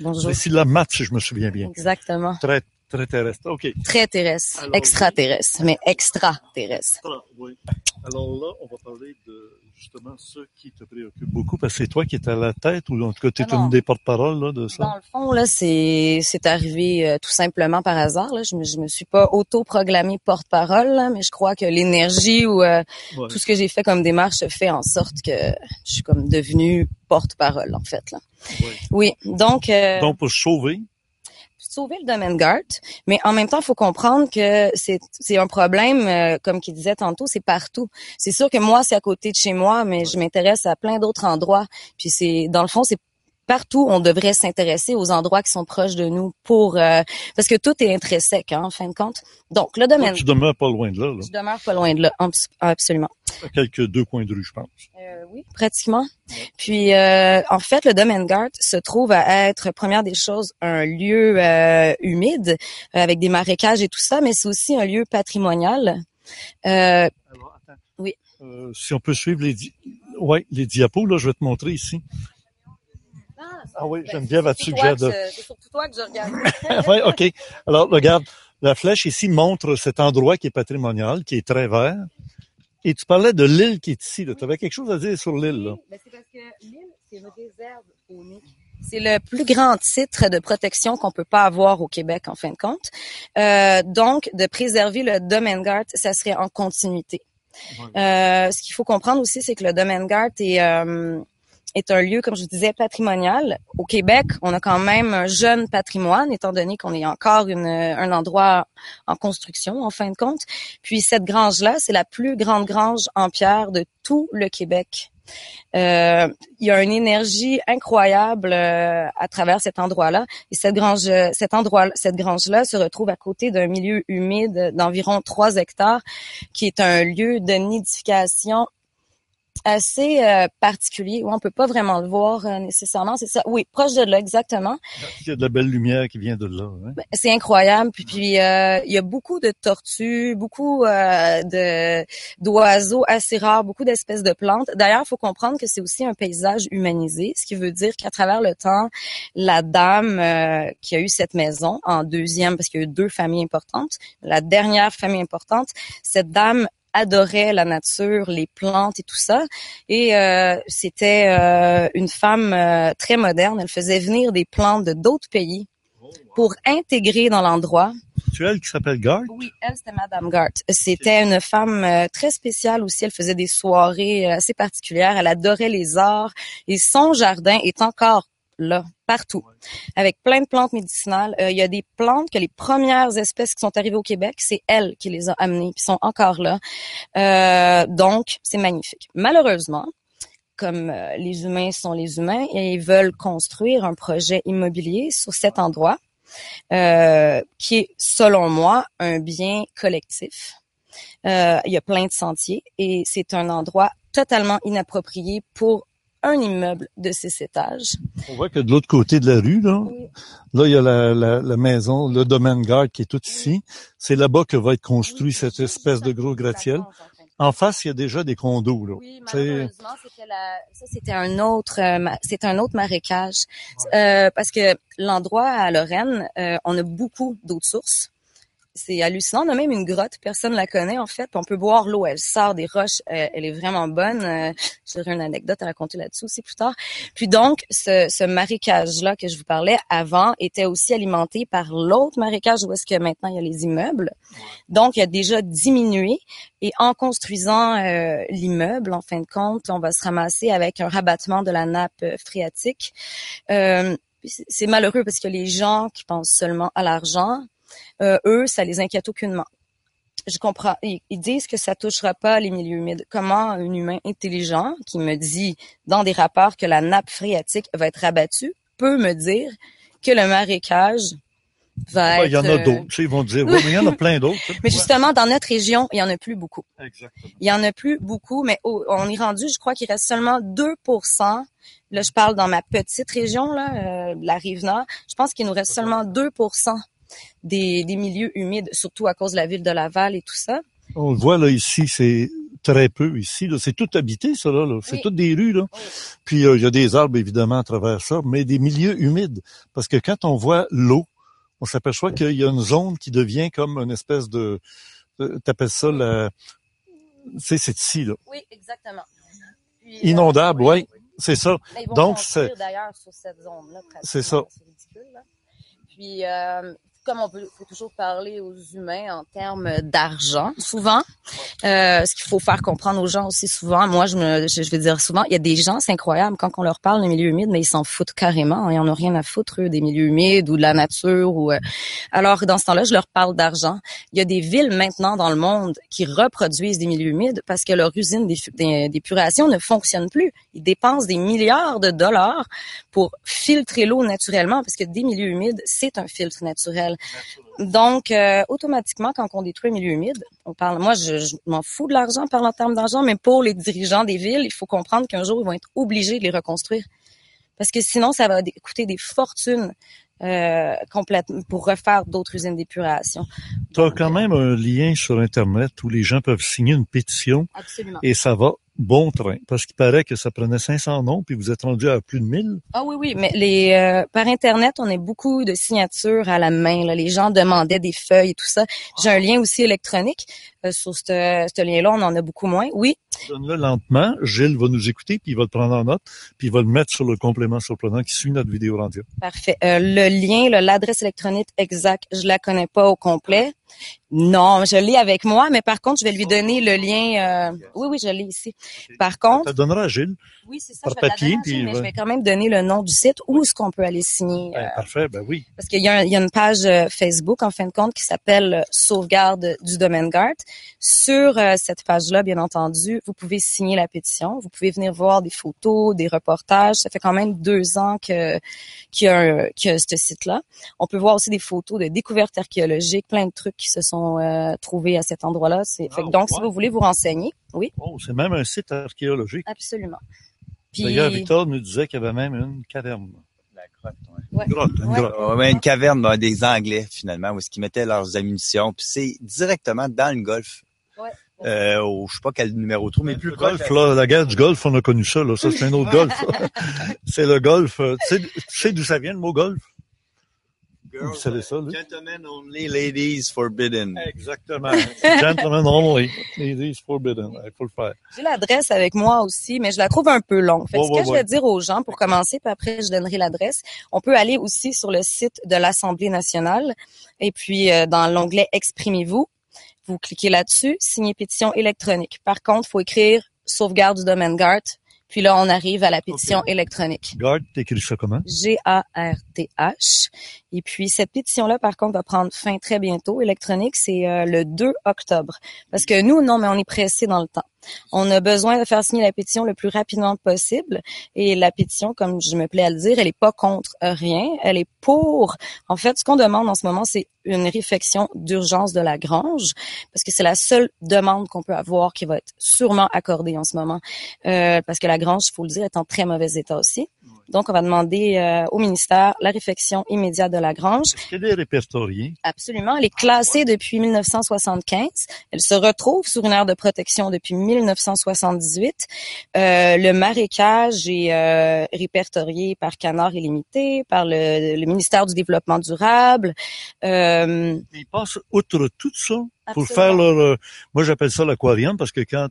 Bonjour. Priscilla Matt, si je me souviens bien. Exactement. Très, très terrestre. OK. Très terrestre. Alors- Extraterrestre, mais extraterrestre. oui. Alors là, on va parler de justement ce qui te préoccupe beaucoup, parce que c'est toi qui es à la tête, ou en tout cas, tu es Ah une des porte-paroles là, de ça? Dans le fond, là, c'est c'est arrivé euh, tout simplement par hasard. Là. Je me je me suis pas auto-proclamée porte-parole, mais je crois que l'énergie ou euh, Ouais. tout ce que j'ai fait comme démarche fait en sorte que je suis comme devenue porte-parole en fait. Là. Ouais. Oui, donc euh, Donc, pour sauver, sauver le domaine mais en même temps, faut comprendre que c'est c'est un problème, euh, comme qu'il disait tantôt, c'est partout. C'est sûr que moi, c'est à côté de chez moi, mais je m'intéresse à plein d'autres endroits. Puis c'est, dans le fond, c'est partout, on devrait s'intéresser aux endroits qui sont proches de nous pour euh, parce que tout est intrinsèque, hein, en fin de compte. Donc le domaine, tu demeures pas loin de là, là, je demeure pas loin de là, abs- absolument. à quelques deux coins de rue, je pense. Euh, oui, pratiquement. Puis, euh, en fait, le domaine Gart se trouve à être, première des choses, un lieu euh, humide euh, avec des marécages et tout ça, mais c'est aussi un lieu patrimonial. Euh, Alors, attends. Oui. Euh, si on peut suivre les, di- ouais, les diapos, là, je vais te montrer ici. Ah oui, Geneviève a suggéré de... C'est surtout toi que je regarde. ouais, OK. Alors, regarde, la flèche ici montre cet endroit qui est patrimonial, qui est très vert. Et tu parlais de l'île qui est ici. Tu avais quelque chose à dire sur l'île. là. Ben, c'est parce que l'île, c'est une réserve faunique. C'est le plus grand titre de protection qu'on peut pas avoir au Québec, en fin de compte. Euh, donc, de préserver le domaine GART, ça serait en continuité. Euh, ce qu'il faut comprendre aussi, c'est que le domaine GART est, euh, est un lieu, comme je vous disais, patrimonial. Au Québec, on a quand même un jeune patrimoine, étant donné qu'on est encore une, un endroit en construction, en fin de compte. Puis cette grange-là, c'est la plus grande grange en pierre de tout le Québec. Euh, il y a une énergie incroyable euh, à travers cet endroit-là. Et cette grange, cet endroit, cette grange-là se retrouve à côté d'un milieu humide d'environ 3 hectares, qui est un lieu de nidification assez euh, particulier. où on peut pas vraiment le voir euh, nécessairement. C'est ça. Oui, proche de là, exactement. Il y a de la belle lumière qui vient de là. Hein? Ben, C'est incroyable. Puis, puis euh, il y a beaucoup de tortues, beaucoup euh, de d'oiseaux assez rares, beaucoup d'espèces de plantes. D'ailleurs, il faut comprendre que c'est aussi un paysage humanisé, ce qui veut dire qu'à travers le temps, la dame euh, qui a eu cette maison en deuxième, parce qu'il y a eu deux familles importantes, la dernière famille importante, cette dame adorait la nature, les plantes et tout ça. Et euh, c'était euh, une femme euh, très moderne. Elle faisait venir des plantes de d'autres pays pour intégrer dans l'endroit. Tu elle qui s'appelle Garth? Oui, elle, c'était Madame Gart. C'était une femme euh, très spéciale aussi. Elle faisait des soirées euh, assez particulières. Elle adorait les arts. Et son jardin est encore là, partout, avec plein de plantes médicinales. Euh, il y a des plantes que les premières espèces qui sont arrivées au Québec, c'est elle qui les a amenées, puis sont encore là. Euh, donc, c'est magnifique. Malheureusement, comme euh, les humains sont les humains, et ils veulent construire un projet immobilier sur cet endroit, euh, qui est, selon moi, un bien collectif. Euh, il y a plein de sentiers et c'est un endroit totalement inapproprié pour un immeuble de six étages. On voit que de l'autre côté de la rue, là, là, il y a la, la, la maison, le domaine garde qui est tout ici. C'est là-bas que va être construit cette espèce de gros gratte-ciel. En face, il y a déjà des condos, là. Oui, C'est- malheureusement, c'était la, ça c'était un autre, euh, c'est un autre marécage, Euh, parce que l'endroit à Lorraine, euh, on a beaucoup d'eau de source. C'est hallucinant. On a même une grotte, personne la connaît en fait. on peut boire l'eau, elle sort des roches, euh, elle est vraiment bonne. Euh, J'aurai une anecdote à raconter là-dessus aussi plus tard. Puis donc, ce, ce marécage-là que je vous parlais avant était aussi alimenté par l'autre marécage où est-ce que maintenant il y a les immeubles. Donc, il a déjà diminué. Et en construisant euh, l'immeuble, en fin de compte, on va se ramasser avec un rabattement de la nappe euh, phréatique. Euh, c'est malheureux parce que les gens qui pensent seulement à l'argent, euh, eux, ça les inquiète aucunement. Je comprends. Ils, ils disent que ça touchera pas les milieux humides. Comment un humain intelligent qui me dit dans des rapports que la nappe phréatique va être rabattue peut me dire que le marécage va Ouais, être... il y en a euh, d'autres. Ils vont dire, ouais, mais il y en a plein d'autres. Mais justement, dans notre région, il y en a plus beaucoup. Exactement. Il y en a plus beaucoup, mais on est rendu, je crois qu'il reste seulement 2% Là, je parle dans ma petite région, là, euh, la Rive-Nord. Je pense qu'il nous reste seulement 2 des, des milieux humides, surtout à cause de la ville de Laval et tout ça. On le voit là ici, c'est très peu ici. C'est tout habité, ça là. là. C'est Oui. toutes des rues là. Puis euh, il y a des arbres évidemment à travers ça, mais des milieux humides. Parce que quand on voit l'eau, on s'aperçoit qu'il y a une zone qui devient comme une espèce de, de- t'appelles ça la, c'est ici là, Oui, exactement. Puis, inondable, euh, ouais, c'est ça. Là, ils vont Donc, c'est- d'ailleurs sur cette zone-là. C'est ça. Puis, euh, comme on peut, toujours parler aux humains en termes d'argent, souvent, euh, ce qu'il faut faire comprendre aux gens aussi souvent, moi, je me, je, vais dire souvent, il y a des gens, c'est incroyable, quand on leur parle des milieux humides, mais ils s'en foutent carrément. Ils en ont rien à foutre, eux, des milieux humides ou de la nature. ou euh. Alors, dans ce temps-là, je leur parle d'argent. Il y a des villes maintenant dans le monde qui reproduisent des milieux humides parce que leur usine d'é- d'é- d'épuration ne fonctionne plus. Ils dépensent des milliards de dollars pour filtrer l'eau naturellement parce que des milieux humides, c'est un filtre naturel. Donc, euh, automatiquement, quand on détruit un milieu humide, on parle. Moi, je, m'en fous de l'argent, parle en termes d'argent, mais pour les dirigeants des villes, il faut comprendre qu'un jour, ils vont être obligés de les reconstruire. Parce que sinon, ça va coûter des fortunes euh, complètement pour refaire d'autres usines d'épuration. Tu as quand même un lien sur Internet où les gens peuvent signer une pétition Absolument. et ça va bon train. Parce qu'il paraît que ça prenait 500 noms puis vous êtes rendu à plus de 1000. Ah oui, oui, mais les euh, par Internet, on a beaucoup de signatures à la main. Là. Les gens demandaient des feuilles et tout ça. J'ai un lien aussi électronique. Euh, sur ce ce lien-là, on en a beaucoup moins. Oui, Donne-le lentement. Gilles va nous écouter puis il va le prendre en note puis il va le mettre sur le complément surprenant qui suit notre vidéo radio. parfait. Euh, le lien, l'adresse électronique exacte, je la connais pas au complet. Non, je l'ai avec moi, mais par contre, je vais lui donner le lien. euh, Oui, oui, je l'ai ici. Par Tu contre, la donneras à Gilles. oui, c'est ça. par je vais papier, puis, mais je vais quand même donner le nom du site où est-ce qu'on peut aller signer. Ben, euh, parfait, ben oui. Parce qu'il y, a y une page euh, Facebook, en fin de compte, qui s'appelle Sauvegarde du domaine GART. Sur euh, cette page-là, bien entendu, vous pouvez signer la pétition. Vous pouvez venir voir des photos, des reportages. Ça fait quand même deux ans que qu'il y a, un- qu'il y a ce site-là. On peut voir aussi des photos de découvertes archéologiques, plein de trucs qui se sont euh, trouvés à cet endroit-là. C'est- fait que Ah, donc, si vous voulez vous renseigner, Oui. Oh, c'est même un site archéologique. Absolument. Puis, D'ailleurs, Victor nous disait qu'il y avait même une caverne. La grotte, ouais. Ouais. Une grotte, une Ouais. grotte. Une caverne ben, des Anglais, finalement, où qu'ils mettaient leurs ammunitions. Puis c'est directement dans le golfe. Ouais. Euh, je sais pas quel numéro trop, mais plus Le golf, là, la guerre du golf, on a connu ça, là. Ça, c'est un autre golf. c'est le golf. euh, Tu sais, tu sais d'où ça vient, le mot golf? Vous savez ça, lui? Gentlemen only, ladies forbidden. Exactement. Gentlemen only. Ladies forbidden. Il faut le faire. J'ai l'adresse avec moi aussi, mais je la trouve un peu longue. Fait que Ouais, ce que ouais, je vais dire aux gens pour commencer, puis après je donnerai l'adresse. On peut aller aussi sur le site de l'Assemblée nationale et puis euh, dans l'onglet Exprimez-vous, vous cliquez là-dessus, signer pétition électronique. Par contre, faut écrire sauvegarde du domaine GART, puis là on arrive à la pétition électronique. Garde, t'écris ça comment? G-A-R-T-H. Et puis cette pétition-là, par contre, va prendre fin très bientôt. Électronique, c'est euh, le 2 octobre. Parce que nous, non, mais on est pressé dans le temps. On a besoin de faire signer la pétition le plus rapidement possible. Et la pétition, comme je me plais à le dire, elle est pas contre rien. Elle est pour. En fait, ce qu'on demande en ce moment, c'est une réflexion d'urgence de la grange, parce que c'est la seule demande qu'on peut avoir qui va être sûrement accordée en ce moment, Euh, parce que la grange, il faut le dire, est en très mauvais état aussi. Donc, on va demander euh, au ministère la réfection immédiate de la grange. Est-ce des répertoriés? Absolument. Elle est classée depuis 1975. Elle se retrouve sur une aire de protection depuis 1978. Euh, le marécage est euh, répertorié par Canard illimité, par le, le ministère du Développement durable. Euh, Ils passent outre tout ça pour faire leur... euh, moi, j'appelle ça l'aquarium parce que quand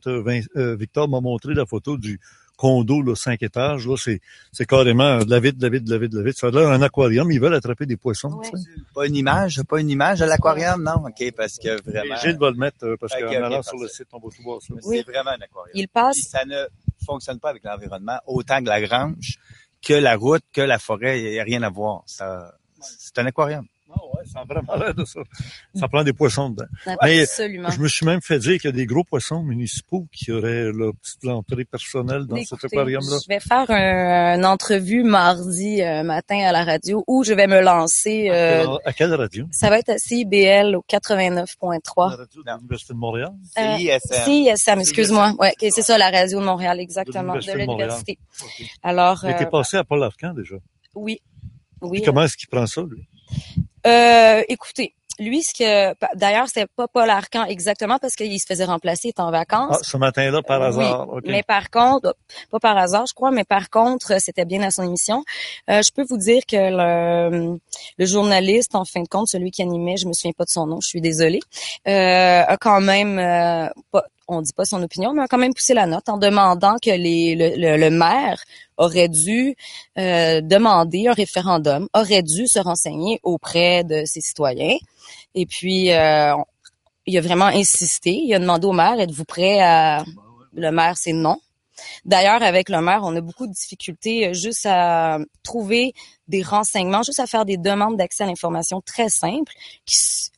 Victor m'a montré la photo du condo, là, cinq étages, là, c'est, c'est carrément de la vitre, de la vitre, de la vitre, de la vitre. Ça a l'air un aquarium. Ils veulent attraper des poissons. Ouais. tu sais. Pas une image, pas une image de l'aquarium, non? OK, parce que vraiment, Gilles va le mettre euh, parce qu'en allant sur le site, on va tout voir ça. c'est vraiment un aquarium. il Puis passe ça ne fonctionne pas avec l'environnement autant que la grange, que la route, que la forêt. Il n'y a rien à voir. Ça, c'est un aquarium. Ah ouais, de ça. Ça prend des poissons dedans. Mais absolument. Je me suis même fait dire qu'il y a des gros poissons municipaux qui auraient leur petite entrée personnelle dans cet aquarium-là. Je vais faire un, une entrevue mardi euh, matin à la radio où je vais me lancer. euh, à quelle radio? ça va être à CIBL au 89.3. La radio de l'Université de Montréal? Euh, CISM. CISM, excuse-moi. Ouais, c'est ça, la radio de Montréal, exactement, de l'Université. Alors, Il était euh, passé à Paul Arcan déjà. oui, oui. Puis comment est-ce qu'il prend ça, lui? Euh, écoutez, lui, ce que, d'ailleurs, c'était pas Paul Arcan exactement parce qu'il se faisait remplacer, il était en vacances. Ah, ce matin-là, par Oui, hasard. OK. Mais par contre, pas par hasard, je crois, mais par contre, c'était bien à son émission. Euh, je peux vous dire que le, le journaliste, en fin de compte, celui qui animait, je me souviens pas de son nom, je suis désolée, euh, a quand même, euh, pas, on dit pas son opinion, mais a quand même poussé la note en demandant que les, le, le- le maire aurait dû euh, demander un référendum, aurait dû se renseigner auprès de ses citoyens. Et puis, euh, il a vraiment insisté. Il a demandé au maire, êtes-vous prêt à... Le maire, c'est non. D'ailleurs, avec le maire, on a beaucoup de difficultés euh, juste à trouver des renseignements, juste à faire des demandes d'accès à l'information très simples. qui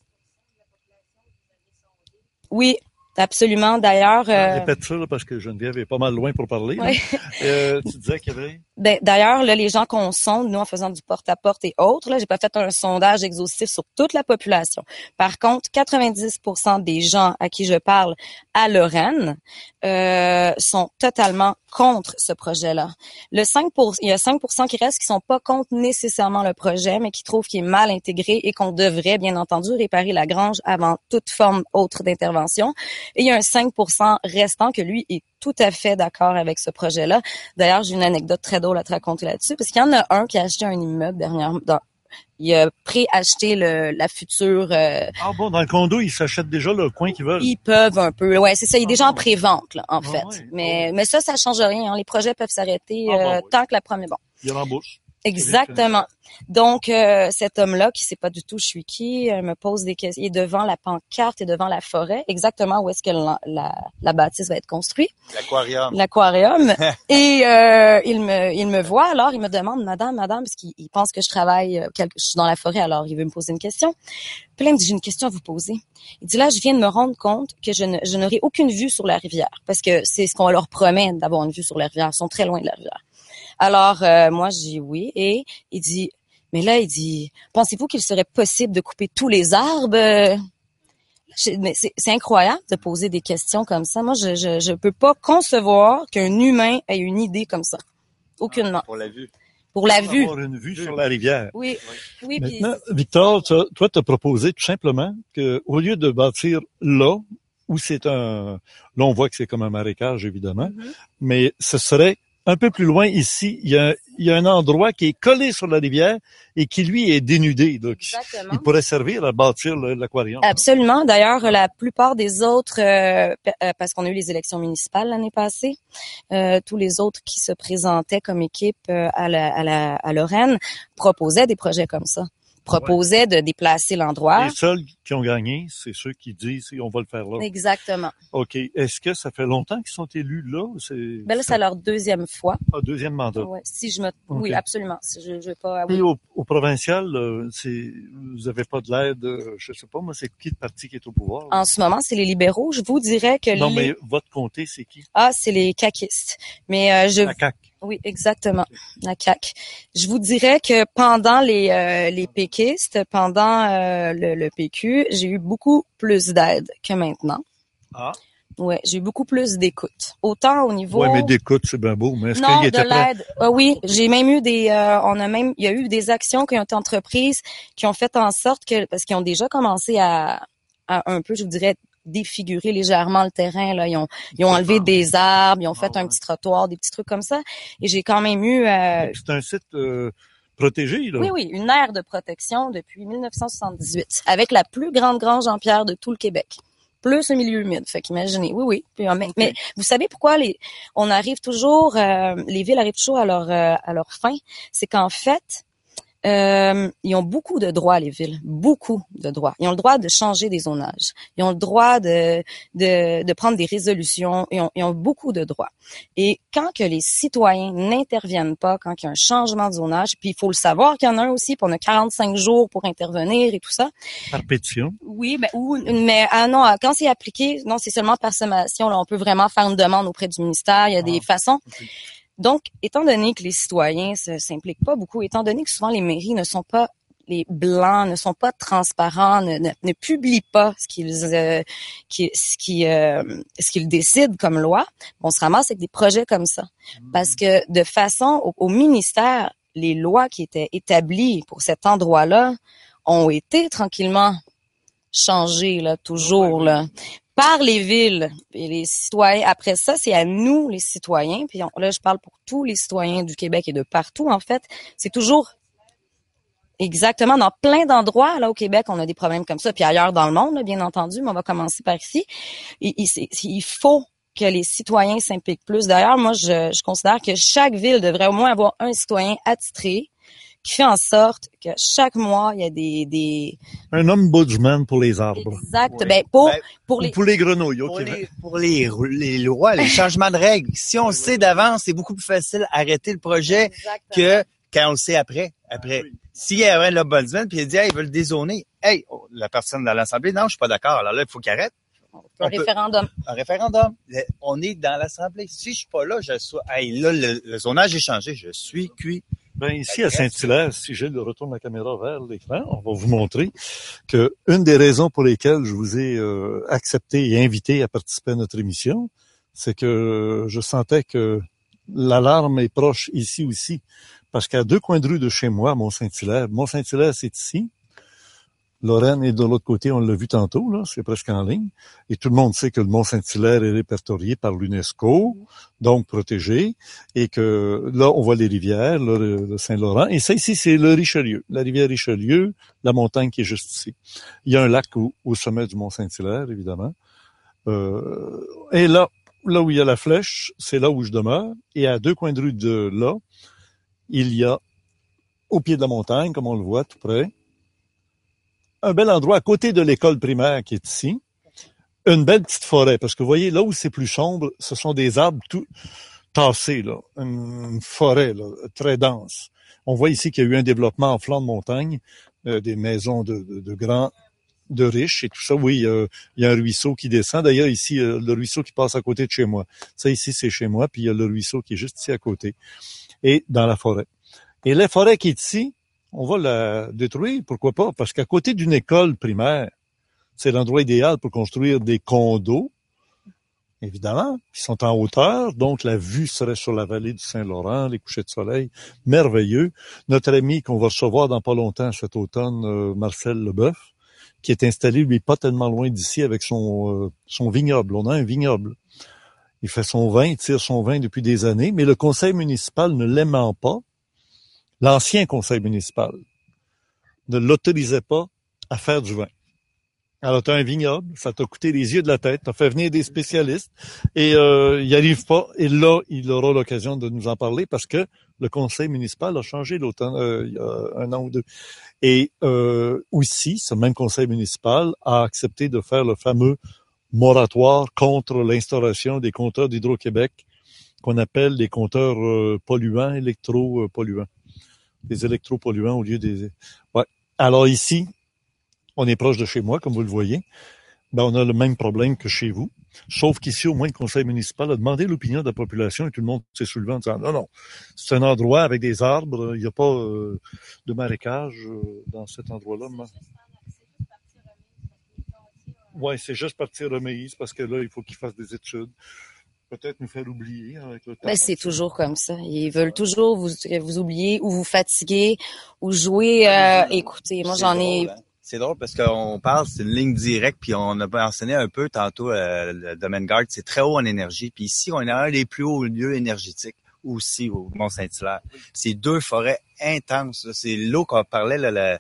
Oui, absolument. D'ailleurs, euh, Répète ça, là, parce que Geneviève est pas mal loin pour parler. Ouais. Euh, tu disais qu'il y avait... Ben, D'ailleurs, là, les gens qu'on sonde, nous, en faisant du porte-à-porte et autres, là, j'ai pas fait un sondage exhaustif sur toute la population. Par contre, 90% des gens à qui je parle à Lorraine euh, sont totalement contre ce projet-là. Le 5 il y a 5% qui restent qui sont pas contre nécessairement le projet, mais qui trouvent qu'il est mal intégré et qu'on devrait, bien entendu, réparer la grange avant toute forme autre d'intervention. Et il y a un 5% restant que lui est tout à fait d'accord avec ce projet-là. D'ailleurs, j'ai une anecdote très drôle à te raconter là-dessus, parce qu'il y en a un qui a acheté un immeuble dernièrement. dans- il a pré-acheté la future. euh, Ah bon, dans le condo, ils s'achètent déjà le coin qu'ils veulent. ils peuvent un peu. Ouais, c'est ça. Il est déjà en pré-vente, là, en Ah fait. ouais, mais, mais ça, ça change rien. hein. Les projets peuvent s'arrêter Ah bon, euh, oui. tant que la première. Bon. Il y a l'embauche. Exactement. Donc, euh, cet homme-là, qui sait pas du tout je suis qui, euh, me pose des questions. Il est devant la pancarte et devant la forêt, exactement où est-ce que la, la, la bâtisse va être construite, L'aquarium. l'aquarium. et euh, il me il me voit, alors il me demande, Madame, Madame, parce qu'il il pense que je travaille, euh, quelque- je suis dans la forêt, alors il veut me poser une question. Puis là, il me dit, j'ai une question à vous poser. Il dit, là, je viens de me rendre compte que je ne- je n'aurai aucune vue sur la rivière, parce que c'est ce qu'on leur promet d'avoir une vue sur la rivière. Ils sont très loin de la rivière. Alors, euh, moi, je dis oui. Et il dit, mais là, il dit, pensez-vous qu'il serait possible de couper tous les arbres? C'est incroyable de poser des questions comme ça. Moi, je je, je peux pas concevoir qu'un humain ait une idée comme ça. Aucunement. Pour la vue. Pour la Pour vue. avoir une vue sur la rivière. Oui, oui. puis- Maintenant, Victor, toi, tu as proposé tout simplement que, au lieu de bâtir là, où c'est un, là, on voit que c'est comme un marécage, évidemment, Mhm. mais ce serait un peu plus loin ici. Il y a, il y a un endroit qui est collé sur la rivière et qui, lui, est dénudé. Donc, Exactement. il pourrait servir à bâtir l'aquarium. Absolument. D'ailleurs, la plupart des autres, euh, euh, parce qu'on a eu les élections municipales l'année passée, euh, tous les autres qui se présentaient comme équipe euh, à, la, à, la, à Lorraine proposaient des projets comme ça, proposaient de déplacer l'endroit. Les seuls qui ont gagné, c'est ceux qui disent on va le faire là. Exactement. OK. Est-ce que ça fait longtemps qu'ils sont élus là? ou C'est Ben là, c'est leur deuxième fois. Ah, deuxième mandat. Ouais, si je me, oui, absolument. Si Je, je vais pas. Et au, au provincial, euh, c'est vous avez pas de l'aide, euh, je sais pas, moi, c'est qui le parti qui est au pouvoir? En ce moment, c'est les libéraux. Je vous dirais que non, les... mais votre comté, c'est qui? ah, c'est les caquistes. Mais euh, je La CAQ. Oui, exactement. La CAQ. Je vous dirais que pendant les euh, les péquistes, pendant euh, le, le PQ, j'ai eu beaucoup plus d'aide que maintenant. Ah. Ouais, j'ai eu beaucoup plus d'écoute. Autant au niveau Ouais, mais d'écoute, c'est bien beau, mais est-ce non, qu'il de était prêt? l'aide. Ah oui, j'ai même eu des, euh, on a même, il y a eu des actions qui ont été entreprises, qui ont fait en sorte que, parce qu'ils ont déjà commencé à, à un peu, je vous dirais, défigurer légèrement le terrain. Là, ils ont, ils ont enlevé des arbres, ils ont fait Ah un petit trottoir, des petits trucs comme ça. Et j'ai quand même eu, euh, C'est un site euh, protégé, là. oui, oui, une aire de protection depuis 1978, avec la plus grande grange en pierre de tout le Québec. Plus un milieu humide. Fait qu'imaginez, oui, oui. Puis, mais, mais vous savez pourquoi les, on arrive toujours, euh, les villes arrivent toujours à leur, euh, à leur fin? C'est qu'en fait, euh, ils ont beaucoup de droits, les villes. Beaucoup de droits. Ils ont le droit de changer des zonages. Ils ont le droit de, de, de prendre des résolutions. Ils ont, ils ont beaucoup de droits. Et quand que les citoyens n'interviennent pas, quand il y a un changement de zonage, puis il faut le savoir qu'il y en a un aussi, puis on a 45 jours pour intervenir et tout ça. Par pétition. Oui, ben, ou, mais ah non, quand c'est appliqué, non, c'est seulement par sommation. Là, on peut vraiment faire une demande auprès du ministère. Il y a des façons. ok. Donc, étant donné que les citoyens ne s'impliquent pas beaucoup, étant donné que souvent les mairies ne sont pas les blancs, ne sont pas transparents, ne, ne, ne publient pas ce qu'ils euh, qui, ce qui, euh, ce qu'ils décident comme loi, on se ramasse avec des projets comme ça. Parce que de façon au, au ministère, les lois qui étaient établies pour cet endroit-là ont été tranquillement changées là, toujours là par les villes et les citoyens. Après ça, c'est à nous, les citoyens. Puis on- là, je parle pour tous les citoyens du Québec et de partout, en fait. C'est toujours exactement dans plein d'endroits là au Québec, on a des problèmes comme ça. Puis ailleurs dans le monde, là, bien entendu, mais on va commencer par ici. Il, il faut que les citoyens s'impliquent plus. D'ailleurs, moi, je, je considère que chaque ville devrait au moins avoir un citoyen attitré qui fait en sorte que chaque mois, il y a des... des... Un ombudsman pour les arbres. Exact. Ben, pour, Ben, pour Ou les... pour les grenouilles, Pour OK. les, pour les, les lois, les changements de règles. Si on le sait d'avance, c'est beaucoup plus facile d'arrêter le projet Exactement. que quand on le sait après. Après, s'il y avait l'ombudsman puis il dit, hey, ils veulent dézoner. Hey, oh, la personne dans l'Assemblée, non, je suis pas d'accord. Alors là, il faut qu'il arrête. Un peut- référendum. Un référendum. On est dans l'Assemblée. Si je suis pas là, je suis, hey, là, le, le zonage est changé. Je suis cuit. Ben, ici, à Saint-Hilaire, si Gilles retourne la caméra vers l'écran, on va vous montrer que une des raisons pour lesquelles je vous ai euh, accepté et invité à participer à notre émission, c'est que je sentais que l'alarme est proche ici aussi. Parce qu'à deux coins de rue de chez moi, Mont-Saint-Hilaire, Mont-Saint-Hilaire, c'est ici. Lorraine est de l'autre côté, on l'a vu tantôt, là, c'est presque en ligne. Et tout le monde sait que le Mont-Saint-Hilaire est répertorié par l'UNESCO, donc protégé, et que là, on voit les rivières, le, Saint-Laurent. Et ça, ici, c'est le Richelieu, la rivière Richelieu, la montagne qui est juste ici. Il y a un lac au, au sommet du Mont-Saint-Hilaire, évidemment. Euh, et là, là où il y a la flèche, c'est là où je demeure. Et à deux coins de rue de là, il y a, au pied de la montagne, comme on le voit tout près, un bel endroit à côté de l'école primaire qui est ici. Une belle petite forêt, parce que vous voyez, là où c'est plus sombre, ce sont des arbres tout tassés, là. Une forêt, très dense. On voit ici qu'il y a eu un développement en flanc de montagne, euh, des maisons de, de, de grands, de riches et tout ça. Oui, euh, il y a un ruisseau qui descend. D'ailleurs, ici, euh, le ruisseau qui passe à côté de chez moi. Ça, ici, c'est chez moi, puis il y a le ruisseau qui est juste ici à côté. Et dans la forêt. Et la forêt qui est ici, on va la détruire, pourquoi pas? Parce qu'à côté d'une école primaire, C'est l'endroit idéal pour construire des condos, évidemment, qui sont en hauteur. Donc, la vue serait sur la vallée du Saint-Laurent, les couchers de soleil, merveilleux. Notre ami qu'on va recevoir dans pas longtemps cet automne, euh, Marcel Leboeuf, qui est installé, lui, pas tellement loin d'ici avec son, euh, son vignoble. On a un vignoble. Il fait son vin, il tire son vin depuis des années, mais le conseil municipal ne l'aimant pas, l'ancien conseil municipal ne l'autorisait pas à faire du vin. Alors, tu as un vignoble, ça t'a coûté les yeux de la tête, tu fait venir des spécialistes et euh, il n'y arrive pas. Et là, il aura l'occasion de nous en parler parce que le conseil municipal a changé l'automne, euh, il y a un an ou deux. Et euh, aussi, ce même conseil municipal a accepté de faire le fameux moratoire contre l'instauration des compteurs d'Hydro-Québec qu'on appelle les compteurs euh, polluants, électro-polluants. Des électropolluants au lieu des... Ouais. Alors ici, on est proche de chez moi, comme vous le voyez. Ben, on a le même problème que chez vous. Sauf qu'ici, au moins, le conseil municipal a demandé l'opinion de la population et tout le monde s'est soulevé en disant non, non, c'est un endroit avec des arbres, il n'y a pas euh, de marécage euh, dans cet endroit-là. Ouais, c'est juste partir remise parce que là, il faut qu'ils fassent des études. Peut-être nous faire oublier avec le temps. Ben, c'est toujours comme ça. Ils veulent toujours vous, vous oublier ou vous fatiguer ou jouer. Euh, écoutez, moi j'en ai. drôle, hein. C'est drôle parce qu'on parle, c'est une ligne directe, puis on a mentionné un peu tantôt euh, le domaine garde, c'est très haut en énergie. Puis ici, on est un des plus hauts lieux énergétiques aussi au Mont-Saint-Hilaire. C'est deux forêts intenses. là. C'est l'eau qu'on parlait, là, la,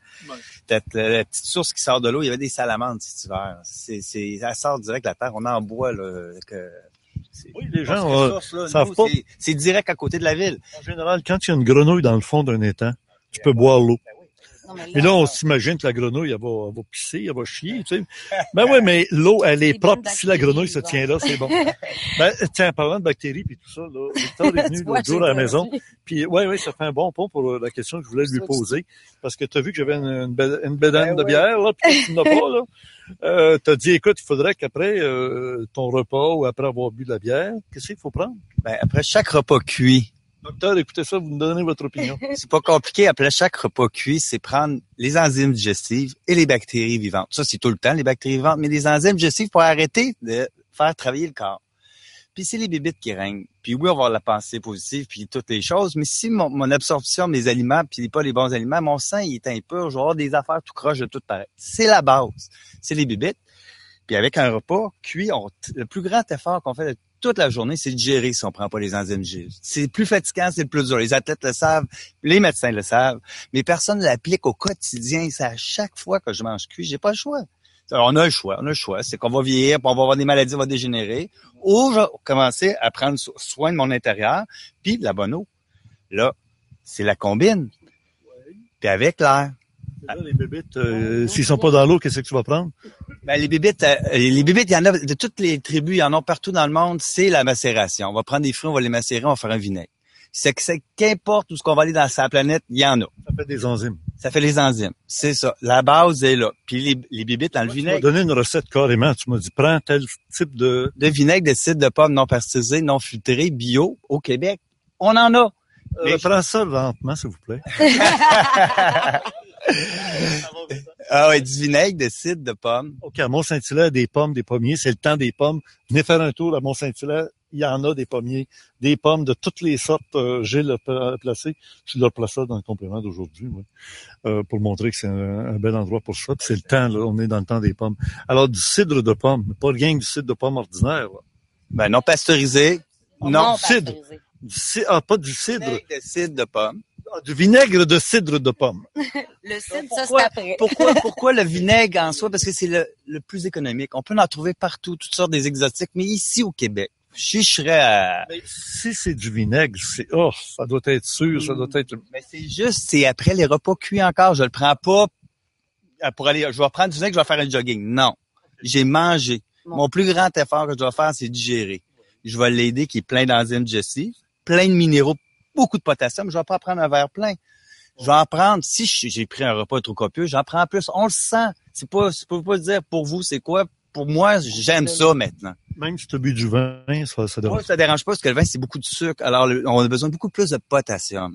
la- la petite source qui sort de l'eau, il y avait des salamandres cet hiver. C'est, c'est, ça sort direct de la terre. On en boit là, que, Oui, les gens euh, savent nous, pas. c'est- C'est direct à côté de la ville. En général, quand il y a une grenouille dans le fond d'un étang, tu peux boire l'eau. Non, mais Et là, on s'imagine que la grenouille, elle va, elle va pisser, elle va chier, tu sais. Ben oui, mais l'eau, elle est propre. Si la grenouille se tient là, c'est bon. ben, tiens, en parlant de bactéries puis tout ça, là, Victor est venu l'autre jour à la maison. Puis, ouais, ouais, ça fait un bon pont pour euh, la question que je voulais lui poser. Parce que tu as vu que j'avais une, une, belle- une Ben de ouais. bière, là, puis tu n'as pas, là. Euh, t'as dit, écoute, il faudrait qu'après euh, ton repas ou après avoir bu de la bière, qu'est-ce qu'il faut prendre? Ben, après chaque repas cuit, Docteur, écoutez ça, vous me donnez votre opinion. c'est pas compliqué. Après chaque repas cuit, c'est prendre les enzymes digestives et les bactéries vivantes. Ça, c'est tout le temps, les bactéries vivantes, mais les enzymes digestives pour arrêter de faire travailler le corps. Puis c'est les bébites qui règnent. Puis oui, on va avoir la pensée positive, puis toutes les choses, mais si mon, mon absorption des aliments, puis pas les bons aliments, mon sang, il est impur, je vais avoir des affaires tout croche de tout pareil. C'est la base. C'est les bébites. Puis avec un repas cuit, on- le plus grand effort qu'on fait de toute la journée, c'est de gérer si on prend pas les enzymes digestives. C'est plus fatigant, c'est le plus dur. Les athlètes le savent, les médecins le savent, mais personne ne l'applique au quotidien. C'est à chaque fois que je mange cuit, j'ai pas le choix. On a le choix, on a le choix. C'est qu'on va vieillir, puis on va avoir des maladies, on va dégénérer. Ou je vais commencer à prendre so- soin de mon intérieur, puis de la bonne eau. Là, c'est la combine. Puis avec l'air. Là, les bébites, euh, s'ils sont pas dans l'eau, qu'est-ce que tu vas prendre? Ben, les bébites, euh, les bébites, il y en a de toutes les tribus, il y en a partout dans le monde, c'est la macération. On va prendre des fruits, on va les macérer, on va faire un vinaigre. C'est que c'est qu'importe où ce qu'on va aller dans sa planète, il y en a. Ça fait des enzymes. Ça fait les enzymes. C'est ça. La base est là. Puis les, les bébites dans le Tu m'as vinaigre, donné une recette carrément. Tu m'as dit, prends tel type de... de vinaigre de cidre de pomme non pasteurisé, non filtré, bio, au Québec. On en a. Euh, prends ça lentement, s'il vous plaît. Ah ouais, du vinaigre de cidre de pomme. OK, à Mont-Saint-Hilaire, des pommes, des pommiers, c'est le temps des pommes. Venez faire un tour à Mont-Saint-Hilaire. Il y en a des pommiers, des pommes de toutes les sortes. Euh, J'ai le pla- placé. Je leur place ça dans le complément d'aujourd'hui, ouais. Euh, pour montrer que c'est un, un bel endroit pour ça. Puis c'est le temps, là, on est dans le temps des pommes. Alors, du cidre de pomme, pas rien que du cidre de pomme ordinaire. là. Ben, non pasteurisé. Non, cidre. pasteurisé. Du ah, pas du cidre, de cidre de pomme. Ah, du vinaigre de cidre de pomme. Le cidre, ça, c'est Pourquoi? après. Pourquoi, pourquoi le vinaigre en soi? Parce que c'est le, le plus économique. On peut en trouver partout, toutes sortes des exotiques, mais ici au Québec, je serais à... Mais si c'est du vinaigre, c'est oh, ça doit être sûr, ça doit être. Mais c'est juste, c'est après les repas cuits encore. Je le prends pas euh, pour aller, je vais prendre du vinaigre, je vais faire un jogging. Non. J'ai mangé. Bon. Mon plus grand effort que je dois faire, c'est digérer. Je vais l'aider qui est plein d'enzymes digestives, plein de minéraux, beaucoup de potassium. Je vais pas prendre un verre plein. Je vais en prendre, si j'ai pris un repas trop copieux, j'en prends plus. On le sent. C'est pas, je peux pas dire pour vous, c'est quoi. Pour moi, j'aime ça maintenant. Même si tu as bu du vin, ça, ça Moi, dérange. ça dérange pas parce que le vin, c'est beaucoup de sucre. Alors, on a besoin de beaucoup plus de potassium.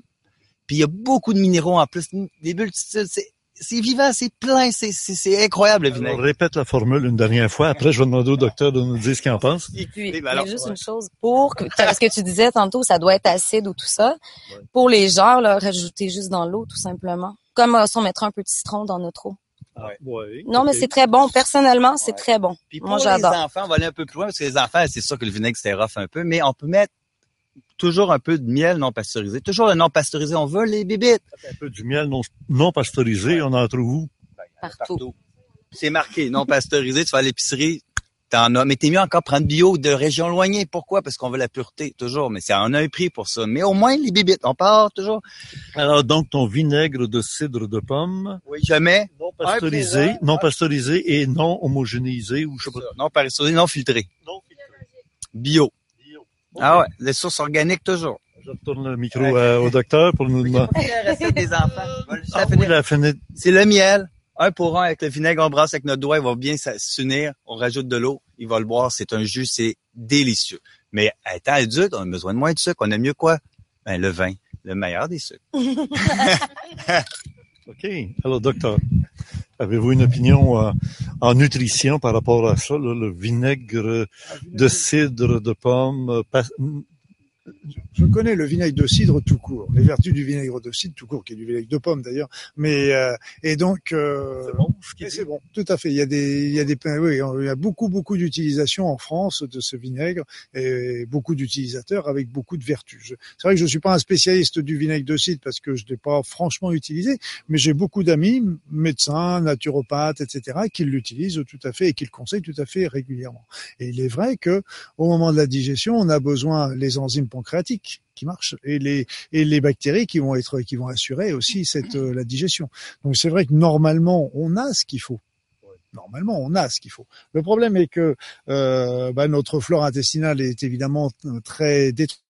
Puis, il y a beaucoup de minéraux en plus. Des bulles, c'est c'est vivant, c'est plein, c'est, c'est, c'est incroyable le vinaigre. répète la formule une dernière fois. Après, je vais demander au docteur de nous dire ce qu'il en pense. Puis, Eh ben alors, juste ouais. une chose, pour que, parce que tu disais tantôt, ça doit être acide ou tout ça. Pour les genres, là, rajouter juste dans l'eau, tout simplement. Comme euh, si on mettrait un peu de citron dans notre eau. Ouais. Non, mais c'est très bon. Personnellement, c'est Ouais. très bon. Puis pour Moi, les j'adore. enfants, on va aller un peu plus loin parce que les enfants, c'est sûr que le vinaigre c'est rough un peu, mais on peut mettre toujours un peu de miel non pasteurisé. Toujours le non pasteurisé, on veut les bébites. Un peu du miel non, non pasteurisé, on en trouve où? Partout. C'est marqué non pasteurisé, tu vas à l'épicerie, t'en as. Mais t'es mieux encore prendre bio de région éloignée. Pourquoi? Parce qu'on veut la pureté, toujours. Mais c'est on a un prix pour ça. Mais au moins, les bébites, on part toujours. Alors, donc, ton vinaigre de cidre de pomme, Oui, jamais. non pasteurisé, Un non pasteurisé et non homogénéisé ou je sais pas. Non pasteurisé, non filtré. Non Bio. Bio. Ah ouais, les sources organiques toujours. Je retourne le micro euh, au docteur pour nous demander. La recette des enfants. Ah oui, la fenêtre. C'est le miel. Un pour un avec le vinaigre, on brasse avec notre doigt, il va bien s'unir. On rajoute de l'eau, il va le boire. C'est un jus, c'est délicieux. Mais étant adulte, on a besoin de moins de sucre. On aime mieux quoi? Ben, le vin, le meilleur des sucres. OK. Alors, docteur, avez-vous une opinion euh, en nutrition par rapport à ça, le vinaigre de cidre de pomme? Je connais le vinaigre de cidre tout court, les vertus du vinaigre de cidre tout court, qui est du vinaigre de pomme d'ailleurs. Mais euh, et donc euh, C'est bon, c'est bon, tout à fait. Il y a des, il y a des, oui, il y a beaucoup, beaucoup d'utilisation en France de ce vinaigre et beaucoup d'utilisateurs avec beaucoup de vertus. C'est vrai que je suis pas un spécialiste du vinaigre de cidre parce que je l'ai pas franchement utilisé, mais j'ai beaucoup d'amis, médecins, naturopathes, etc., qui l'utilisent tout à fait et qui le conseillent tout à fait régulièrement. Et il est vrai que au moment de la digestion, on a besoin les enzymes pancréatiques qui marchent et les et les bactéries qui vont être qui vont assurer aussi cette euh, la digestion. Donc c'est vrai que normalement on a ce qu'il faut. Normalement, on a ce qu'il faut. Le problème est que euh, bah, notre flore intestinale est évidemment euh, très détruite.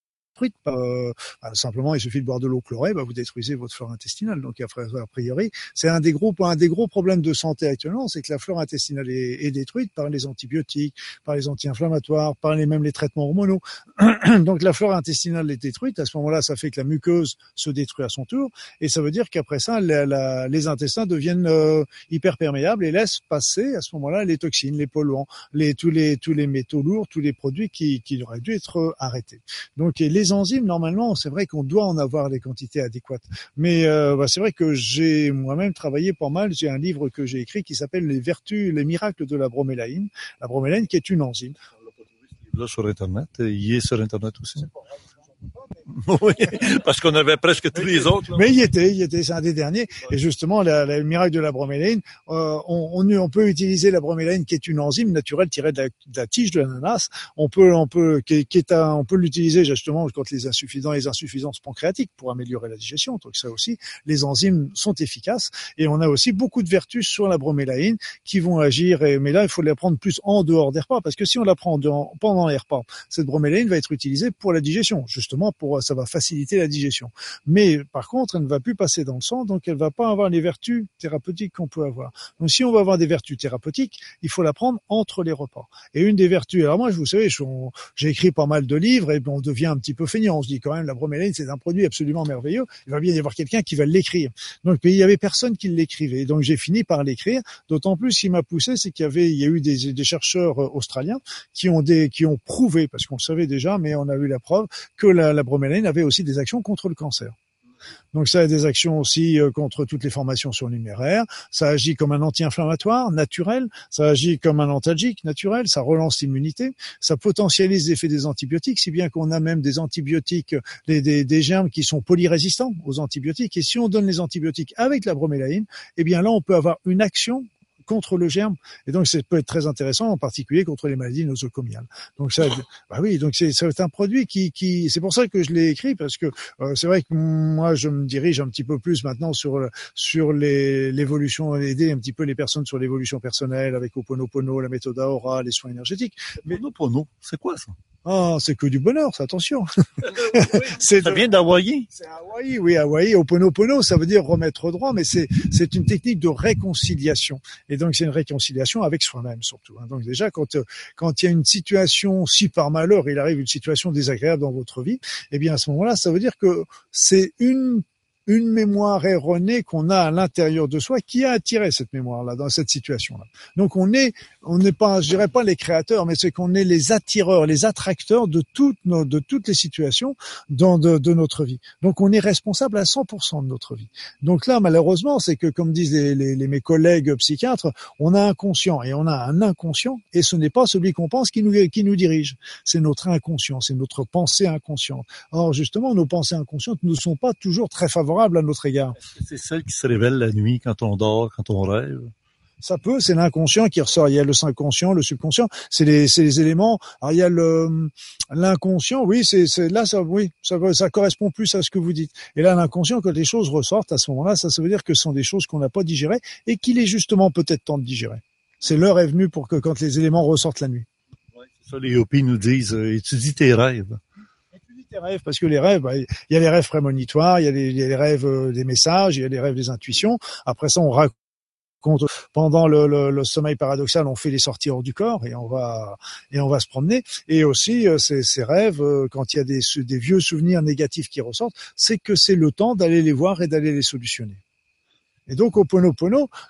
Par, euh, bah, simplement, il suffit de boire de l'eau chlorée, bah, vous détruisez votre flore intestinale. Donc, a a priori, c'est un des gros un des gros problèmes de santé actuellement, c'est que la flore intestinale est, est détruite par les antibiotiques, par les anti-inflammatoires, par les même les traitements hormonaux. Donc, la flore intestinale est détruite. À ce moment-là, ça fait que la muqueuse se détruit à son tour, et ça veut dire qu'après ça, la- la- les intestins deviennent euh, hyper perméables et laissent passer à ce moment-là les toxines, les polluants, les, tous les tous les métaux lourds, tous les produits qui, qui auraient dû être euh, arrêtés. Donc et les enzymes, normalement, c'est vrai qu'on doit en avoir les quantités adéquates. Mais euh, bah, c'est vrai que j'ai moi-même travaillé pas mal. J'ai un livre que j'ai écrit qui s'appelle Les vertus, les miracles de la bromélaïne. La bromélaïne qui est une enzyme. Là, sur Internet. Il est sur Internet aussi. oui, parce qu'on avait presque tous les autres. Mais il était, il était, c'est un des derniers. Et justement, la, le miracle de la bromélaïne, euh, on, on, on peut utiliser la bromélaïne qui est une enzyme naturelle tirée de la, tige de l'ananas. On peut, on peut, qui, qui est un- on peut l'utiliser justement quand les insuffisants, les insuffisances pancréatiques pour améliorer la digestion. Donc ça aussi, les enzymes sont efficaces. Et on a aussi beaucoup de vertus sur la bromélaïne qui vont agir. Mais là, il faut la prendre plus en dehors des repas, parce que si on la prend pendant les repas, cette bromélaïne va être utilisée pour la digestion, justement pour ça va faciliter la digestion. Mais par contre, elle ne va plus passer dans le sang, donc elle va pas avoir les vertus thérapeutiques qu'on peut avoir. Donc si on veut avoir des vertus thérapeutiques, il faut la prendre entre les repas. Et une des vertus, alors moi, vous savez, j'ai écrit pas mal de livres et on devient un petit peu feignant. On se dit quand même, la bromélaïne, c'est un produit absolument merveilleux. Il va bien y avoir quelqu'un qui va l'écrire. Donc il y avait personne qui l'écrivait. Donc j'ai fini par l'écrire. D'autant plus, ce qui m'a poussé, c'est qu'il y avait, il y a eu des, des chercheurs euh, australiens qui ont des, qui ont prouvé, parce qu'on le savait déjà, mais on a eu la preuve que la, la avait aussi des actions contre le cancer. Donc ça a des actions aussi euh, contre toutes les formations surnuméraires. Ça agit comme un anti-inflammatoire naturel. Ça agit comme un antalgique naturel. Ça relance l'immunité. Ça potentialise l'effet des antibiotiques, si bien qu'on a même des antibiotiques, des, des, des germes qui sont polyrésistants aux antibiotiques. Et si on donne les antibiotiques avec la bromélaïne, eh bien là on peut avoir une action contre le germe. Et donc, ça peut être très intéressant, en particulier contre les maladies nosocomiales. Donc, ça, bah oui, donc c'est, c'est un produit qui, qui, c'est pour ça que je l'ai écrit parce que euh, c'est vrai que moi, je me dirige un petit peu plus maintenant sur sur les, l'évolution, aider un petit peu les personnes sur l'évolution personnelle avec Oponopono, la méthode Aora, les soins énergétiques. Mais nous, c'est quoi ça? Ah, c'est que du bonheur, attention. c'est Ça vient d'Hawaï? c'est Hawaï, oui, Hawaï, Oponopono, ça veut dire remettre droit, mais c'est c'est une technique de réconciliation. Et donc c'est une réconciliation avec soi-même surtout. hein. Donc déjà quand euh, quand il y a une situation, si par malheur il arrive une situation désagréable dans votre vie, eh bien à ce moment-là, ça veut dire que c'est une une mémoire erronée qu'on a à l'intérieur de soi qui a attiré cette mémoire-là dans cette situation-là. Donc on est, on n'est pas, je dirais pas les créateurs, mais c'est qu'on est les attireurs, les attracteurs de toutes nos, de toutes les situations dans de, de, notre vie. Donc on est responsable à 100% de notre vie. Donc là, malheureusement, c'est que comme disent les, les, les, mes collègues psychiatres, on a un conscient et on a un inconscient, et ce n'est pas celui qu'on pense qui nous, qui nous dirige. C'est notre inconscient, c'est notre pensée inconsciente. Or justement, nos pensées inconscientes ne sont pas toujours très favorables à notre égard. C'est celle qui se révèle la nuit quand on dort, quand on rêve? Ça peut, c'est l'inconscient qui ressort. Il y a le inconscient, le subconscient, c'est les, les éléments. Alors il y a le l'inconscient, oui, c'est là ça, oui, ça, ça correspond plus à ce que vous dites. Et là, l'inconscient, quand les choses ressortent à ce moment-là, ça, ça veut dire que ce sont des choses qu'on n'a pas digérées et qu'il est justement peut-être temps de digérer. C'est l'heure est venue pour que quand les éléments ressortent la nuit. Ouais, c'est ça, les Yopis nous disent, euh, étudie tes rêves parce que les rêves, bah, il y a les rêves prémonitoires, il y a les, rêves euh, des messages, il y a les rêves des intuitions. Après ça, on raconte pendant le, sommeil paradoxal, on fait les sorties hors du corps et on va et on va se promener. Et aussi euh, ces, ces rêves, euh, quand il y a des, des vieux souvenirs négatifs qui ressortent, c'est que c'est le temps d'aller les voir et d'aller les solutionner. Et donc, au pono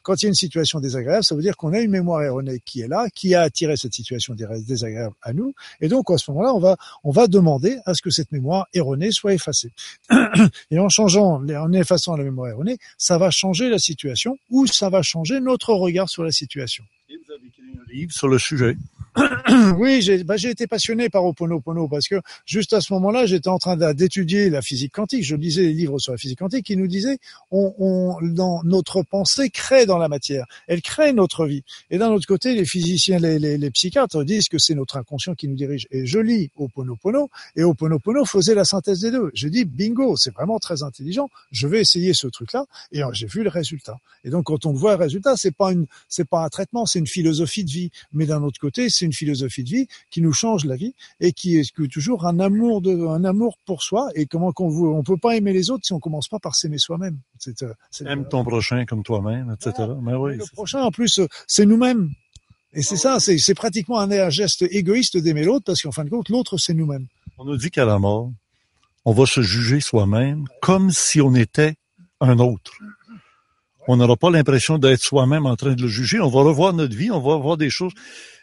quand il y a une situation désagréable, ça veut dire qu'on a une mémoire erronée qui est là, qui a attiré cette situation désagréable à nous. Et donc, à ce moment-là, on va, on va demander à ce que cette mémoire erronée soit effacée. Et en changeant, en effaçant la mémoire erronée, ça va changer la situation ou ça va changer notre regard sur la situation. Et vous avez écrit un livre sur le sujet. oui, j'ai bah, été passionné par Oponopono parce que juste à ce moment-là, j'étais en train d'étudier la physique quantique. Je lisais les livres sur la physique quantique qui nous disaient on, on, dans notre pensée crée dans la matière, elle crée notre vie. Et d'un autre côté, les physiciens, les, les, les psychiatres disent que c'est notre inconscient qui nous dirige. Et je lis Oponopono et Oponopono faisait la synthèse des deux. Je dis bingo, c'est vraiment très intelligent. Je vais essayer ce truc-là et j'ai vu le résultat. Et donc quand on voit le résultat, c'est pas une, c'est pas un traitement, c'est une philosophie de vie. Mais d'un autre côté, c'est une philosophie de vie qui nous change la vie et qui est toujours un amour de, un amour pour soi. Et comment qu'on veut, on peut pas aimer les autres si on commence pas par s'aimer soi-même. Euh, Aime ton prochain comme toi-même, etc. Mais oui, le prochain, en plus, c'est nous-mêmes. Et c'est ça, c'est pratiquement un geste égoïste d'aimer l'autre parce qu'en fin de compte, l'autre, c'est nous-mêmes. On nous dit qu'à la mort, on va se juger soi-même comme si on était un autre. On n'aura pas l'impression d'être soi-même en train de le juger. On va revoir notre vie, on va voir des choses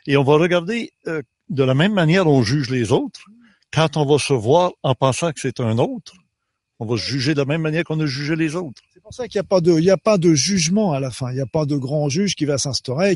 et on va regarder euh, de la même manière on juge les autres. Quand on va se voir en pensant que c'est un autre, on va se juger de la même manière qu'on a jugé les autres. C'est pour ça qu'il n'y a pas de, il y a pas de jugement à la fin. Il n'y a pas de grand juge qui va s'instaurer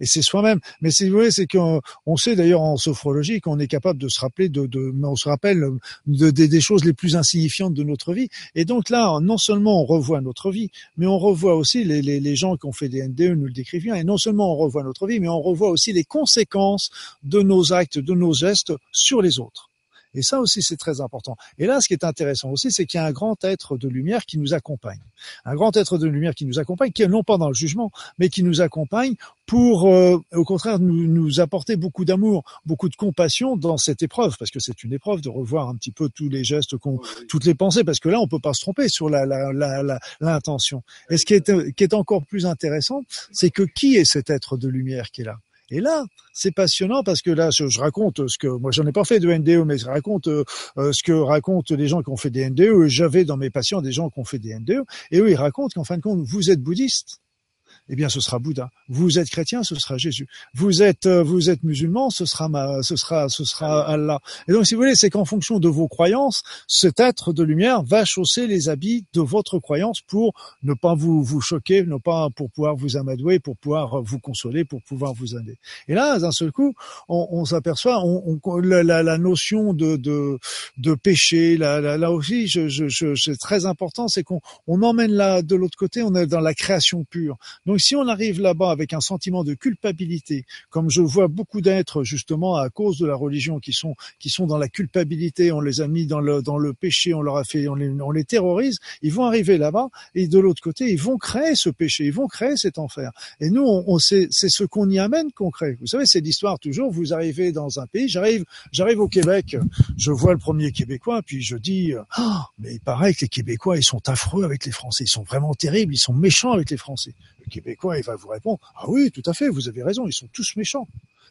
et c'est soi-même. Mais si vous voulez, c'est qu'on on sait d'ailleurs en sophrologie qu'on est capable de se rappeler de, de on se rappelle de, des choses les plus insignifiantes de notre vie. Et donc là, non seulement on revoit notre vie, mais on revoit aussi les, les, les gens qui ont fait des NDE nous le décrivent bien. Et non seulement on revoit notre vie, mais on revoit aussi les conséquences de nos actes, de nos gestes sur les autres. Et ça aussi, c'est très important. Et là, ce qui est intéressant aussi, c'est qu'il y a un grand être de lumière qui nous accompagne. Un grand être de lumière qui nous accompagne, qui est non pas dans le jugement, mais qui nous accompagne pour, euh, au contraire, nous, nous apporter beaucoup d'amour, beaucoup de compassion dans cette épreuve, parce que c'est une épreuve de revoir un petit peu tous les gestes, qu'on, toutes les pensées, parce que là, on peut pas se tromper sur la, la, la, l'intention. Et ce qui est, qui est encore plus intéressant, c'est que qui est cet être de lumière qui est là? Et là, c'est passionnant parce que là, je, raconte ce que moi j'en ai pas fait de NDE, mais je raconte euh, ce que racontent les gens qui ont fait des NDE. J'avais dans mes patients des gens qui ont fait des NDE, et eux ils racontent qu'en fin de compte, vous êtes bouddhiste eh bien ce sera Bouddha. Vous êtes chrétien, ce sera Jésus. Vous êtes euh, vous êtes musulman, ce sera ma, ce sera ce sera Allah. Et donc si vous voulez, c'est qu'en fonction de vos croyances, cet être de lumière va chausser les habits de votre croyance pour ne pas vous vous choquer, ne pas pour pouvoir vous amadouer, pour pouvoir vous consoler, pour pouvoir vous aider. Et là, d'un seul coup, on, on s'aperçoit, on, on, la, la, notion de de, de péché, là, là, aussi, je, je, je, c'est très important, c'est qu'on on emmène là de l'autre côté, on est dans la création pure. Donc si on arrive là-bas avec un sentiment de culpabilité, comme je vois beaucoup d'êtres justement à cause de la religion qui sont qui sont dans la culpabilité, on les a mis dans le dans le péché, on leur a fait, on les, on les terrorise, ils vont arriver là-bas et de l'autre côté ils vont créer ce péché, ils vont créer cet enfer. Et nous on, on c'est ce qu'on y amène qu'on crée. Vous savez c'est l'histoire toujours. Vous arrivez dans un pays, j'arrive j'arrive au Québec, je vois le premier Québécois, puis je dis oh, mais il paraît que les Québécois ils sont affreux avec les Français, ils sont vraiment terribles, ils sont méchants avec les Français. Québécois, il va vous répondre, ah oui, tout à fait, vous avez raison, ils sont tous méchants.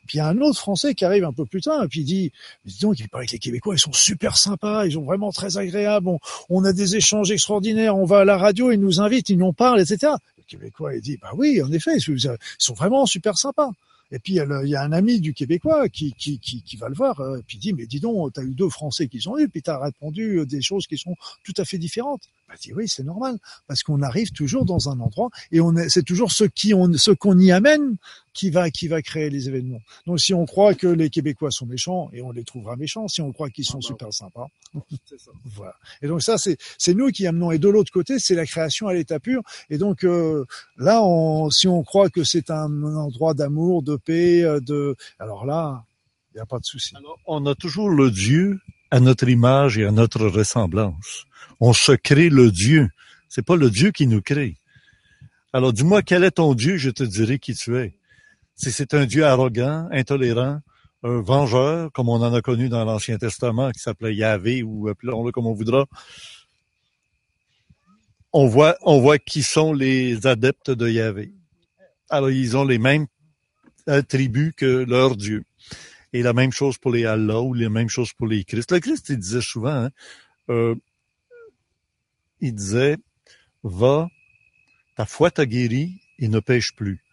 Puis il y a un autre Français qui arrive un peu plus tard et puis dit, dis donc, il paraît que les Québécois, ils sont super sympas, ils sont vraiment très agréables, on, a des échanges extraordinaires, on va à la radio, ils nous invitent, ils nous parlent, etc. Le Québécois, il dit, bah oui, en effet, ils sont vraiment super sympas. Et puis il y a un ami du Québécois qui, qui, qui, qui va le voir, euh, puis dit mais dis donc, t'as eu deux Français qui sont venus, puis t'as répondu euh, des choses qui sont tout à fait différentes. Bah, dit oui, c'est normal parce qu'on arrive toujours dans un endroit et on est, c'est toujours ce qui on, ce qu'on y amène qui va qui va créer les événements. Donc si on croit que les Québécois sont méchants et on les trouvera méchants, si on croit qu'ils sont super sympas, ça. voilà. Et donc ça c'est c'est nous qui amenons. Et de l'autre côté, c'est la création à l'état pur. Et donc euh, là, on, si on croit que c'est un endroit d'amour, de paix, euh, de alors là, il n'y a pas de souci. On a toujours le Dieu à notre image et à notre ressemblance. On se crée le Dieu. C'est pas le Dieu qui nous crée. Alors dis-moi quel est ton Dieu, je te dirai qui tu es. Si c'est un Dieu arrogant, intolérant, un vengeur, comme on en a connu dans l'Ancien Testament, qui s'appelait Yahvé, ou appelons-le comme on voudra, on voit, on voit qui sont les adeptes de Yahvé. Alors, ils ont les mêmes attributs que leur Dieu. Et la même chose pour les Allah ou les mêmes choses pour les Christ. Le Christ, il disait souvent, hein, euh, il disait, va, ta foi t'a guéri et ne pêche plus.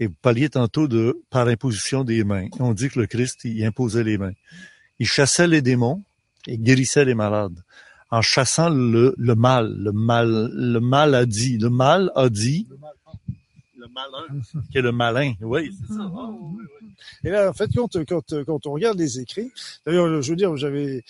Et vous parliez tantôt de par imposition des mains. On dit que le Christ, il imposait les mains. Il chassait les démons et guérissait les malades. En chassant le, le mal, le mal, le mal a dit, le mal a dit, malin, qui est le malin. Ah, oui. Et là, en fait, quand, quand, quand on regarde les écrits, d'ailleurs, je veux dire, j'avais,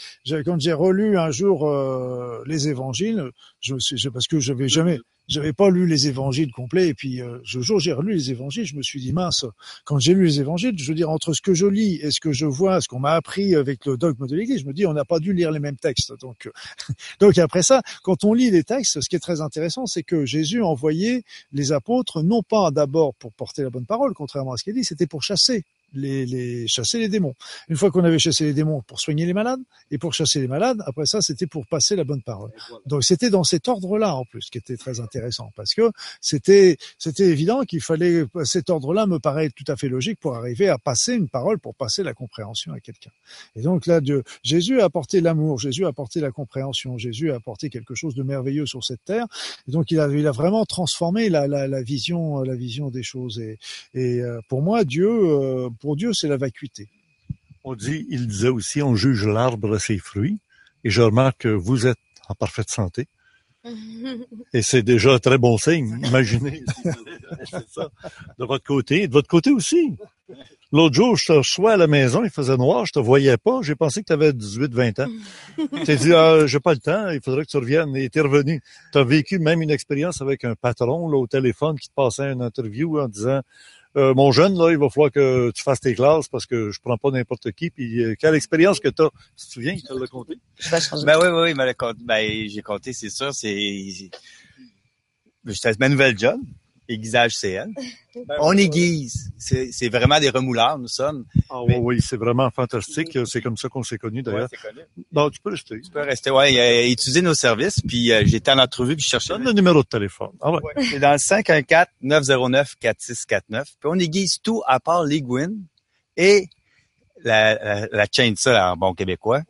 quand j'ai relu un jour euh, les évangiles, je, je, parce que j'avais jamais, j'avais pas lu les évangiles complets et puis euh, ce jour j'ai relu les évangiles, je me suis dit mince, quand j'ai lu les évangiles, je veux dire entre ce que je lis et ce que je vois, ce qu'on m'a appris avec le dogme de l'Église, je me dis on n'a pas dû lire les mêmes textes. Donc euh, donc après ça, quand on lit les textes, ce qui est très intéressant, c'est que Jésus a envoyé les apôtres non pas d'abord pour porter la bonne parole, contrairement à ce qu'il dit, c'était pour chasser les, les, chasser les démons. Une fois qu'on avait chassé les démons pour soigner les malades et pour chasser les malades, après ça, c'était pour passer la bonne parole. Donc c'était dans cet ordre-là en plus qui était très intéressant parce que c'était c'était évident qu'il fallait cet ordre-là me paraît tout à fait logique pour arriver à passer une parole pour passer la compréhension à quelqu'un. Et donc là, Dieu, Jésus a apporté l'amour, Jésus a apporté la compréhension, Jésus a apporté quelque chose de merveilleux sur cette terre. Et donc il a il a vraiment transformé la, la, la vision la vision des choses. Et, et euh, pour moi, Dieu euh, pour Dieu, c'est la vacuité. On dit, il disait aussi, on juge l'arbre à ses fruits. Et je remarque que vous êtes en parfaite santé. Et c'est déjà un très bon signe. Imaginez. ça. De votre côté. Et de votre côté aussi. L'autre jour, je te reçois à la maison, il faisait noir, je te voyais pas. J'ai pensé que tu avais 18, 20 ans. T'es dit, ah, j'ai pas le temps, il faudrait que tu reviennes. Et t'es revenu. Tu as vécu même une expérience avec un patron, là, au téléphone, qui te passait une interview en disant, euh, mon jeune, là, il va falloir que tu fasses tes classes parce que je prends pas n'importe qui. Puis euh, quelle expérience que tu as? Tu te souviens, il te l'a compté? Ben oui, oui, oui, ben, j'ai compté, c'est sûr, c'est. J'étais ma nouvelle job aiguisage CN. Ben on aiguise. C'est vraiment des remouleurs, nous sommes. Ah oui, oui, c'est vraiment fantastique. C'est comme ça qu'on s'est connus d'ailleurs. Ouais, non, tu peux rester. Tu peux rester, ouais. Euh, utiliser nos services. Puis euh, j'étais en entrevue puis je cherchais. Donne le numéro de téléphone. Ah ouais. c'est dans le 514-909-4649. Puis on aiguise tout à part l'aiguine et la, la, la chaîne ça en bon québécois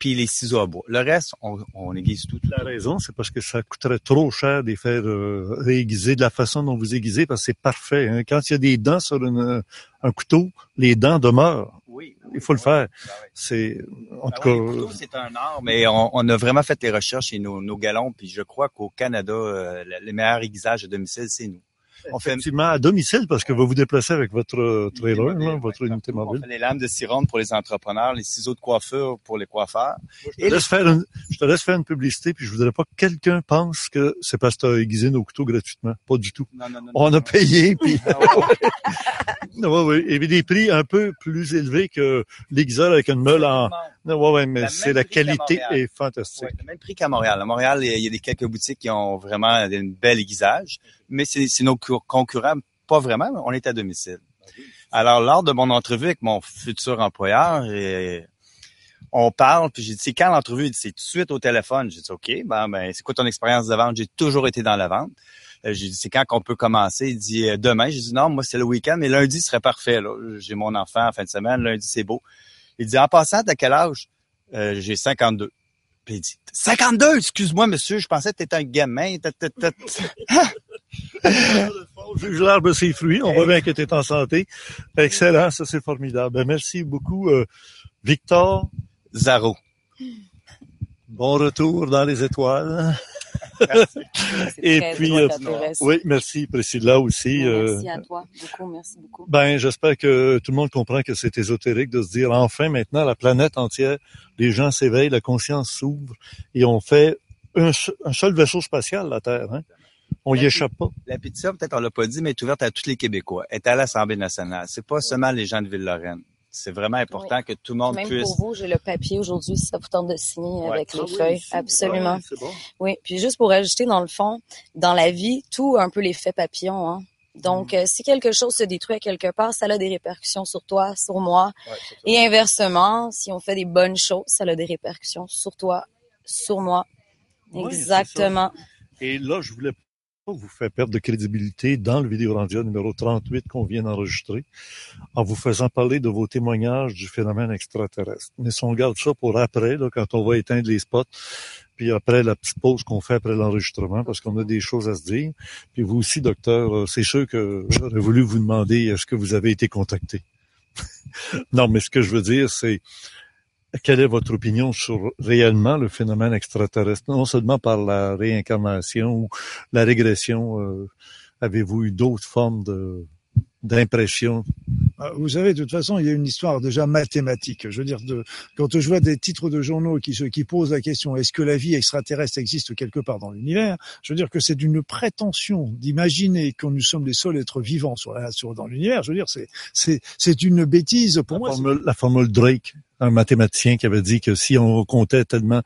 puis les ciseaux à bois. Le reste, on, on aiguise tout, La raison, c'est parce que ça coûterait trop cher de les faire euh, réaiguiser de la façon dont vous aiguisez, parce que c'est parfait. Hein. Quand il y a des dents sur une, un couteau, les dents demeurent. Oui, il faut le faire. Ben oui. C'est en Ben tout oui, cas. c'est un art, mais on, on a vraiment fait les recherches et nos, nos galons, puis je crois qu'au Canada, euh, le- les meilleurs aiguisages à domicile, c'est nous. On fait, Effectivement, à domicile, parce que vous vous déplacez avec votre euh, trailer, là, votre unité on mobile. fait les lames de cironde pour les entrepreneurs, les ciseaux de coiffure pour les coiffeurs. Je te, laisse faire une, je te laisse faire une publicité, puis je voudrais pas que quelqu'un pense que c'est parce que tu as aiguisé nos couteaux gratuitement. Pas du tout. Non, non, non. On non, a payé, puis Ah ouais. ouais, ouais, il y avait des prix un peu plus élevés que l'aiguiseur avec une meule en... Non, ouais, ouais, mais c'est la qualité est fantastique. Ouais, le même prix qu'à Montréal. À Montréal, il y a des quelques boutiques qui ont vraiment une belle aiguisage, mais c'est nos concurrents, pas vraiment, on est à domicile. Alors, lors de mon entrevue avec mon futur employeur, On parle, puis j'ai dit, c'est quand l'entrevue? Il dit, c'est tout de suite au téléphone. J'ai dit, OK, ben, ben, c'est quoi ton expérience de vente? J'ai toujours été dans la vente. Euh, j'ai dit, c'est quand qu'on peut commencer? Il dit, euh, demain. J'ai dit, non, moi, c'est le week-end, mais lundi serait parfait. J'ai mon enfant en fin de semaine. Lundi, c'est beau. Il dit, en passant, t'as quel âge? Euh, j'ai 52. Puis il dit, 52? Excuse-moi, monsieur, je pensais que t'étais un gamin. Juge l'arbre ses fruits. On voit bien que tu es en santé. Excellent, ça c'est formidable. Ben, merci beaucoup, euh, Victor. Zaro. Bon retour dans les étoiles. Et très puis, euh, oui, merci Priscilla aussi. euh, Merci à toi. Beaucoup, merci beaucoup. Ben, j'espère que tout le monde comprend que c'est ésotérique de se dire enfin maintenant la planète entière, les gens s'éveillent, la conscience s'ouvre et on fait un, un seul vaisseau spatial, la Terre. Hein? On y échappe pas. La pétition, peut-être on l'a pas dit, mais est ouverte à tous les Québécois. Elle est à l'Assemblée nationale. C'est pas seulement les gens de Ville-Lorraine. C'est vraiment important que tout le monde Même puisse. pour vous, j'ai le papier aujourd'hui si ça vous tente de signer Ouais. avec les Ah oui, feuilles. Absolument. C'est bon. Oui, puis juste pour ajouter, dans le fond, dans la vie, tout a un peu l'effet papillon. Hein? Donc, euh, si quelque chose se détruit à quelque part, ça a des répercussions sur toi, sur moi. Ouais. Et inversement, si on fait des bonnes choses, ça a des répercussions sur toi, sur moi. Exactement. Et là, je voulais vous faire perdre de crédibilité dans le vidéo Randia numéro 38 qu'on vient d'enregistrer en vous faisant parler de vos témoignages du phénomène extraterrestre. Mais si on garde ça pour après, là, quand on va éteindre les spots, puis après la petite pause qu'on fait après l'enregistrement, parce qu'on a des choses à se dire. Puis vous aussi, docteur, euh, c'est sûr que j'aurais voulu vous demander est-ce que vous avez été contacté? non, mais ce que je veux dire, c'est quelle est votre opinion sur réellement le phénomène extraterrestre, non seulement par la réincarnation ou la régression, euh, avez-vous eu d'autres formes de d'impression? Ah, Vous savez, de toute façon, il y a une histoire déjà mathématique. Je veux dire, de, quand je vois des titres de journaux qui, qui posent la question est-ce que la vie extraterrestre existe quelque part dans l'univers? Je veux dire que c'est d'une prétention d'imaginer que nous sommes les seuls êtres vivants sur la, sur, dans l'univers. Je veux dire, c'est c'est c'est une bêtise pour la moi. formule, la formule Drake, un mathématicien qui avait dit que si on comptait tellement,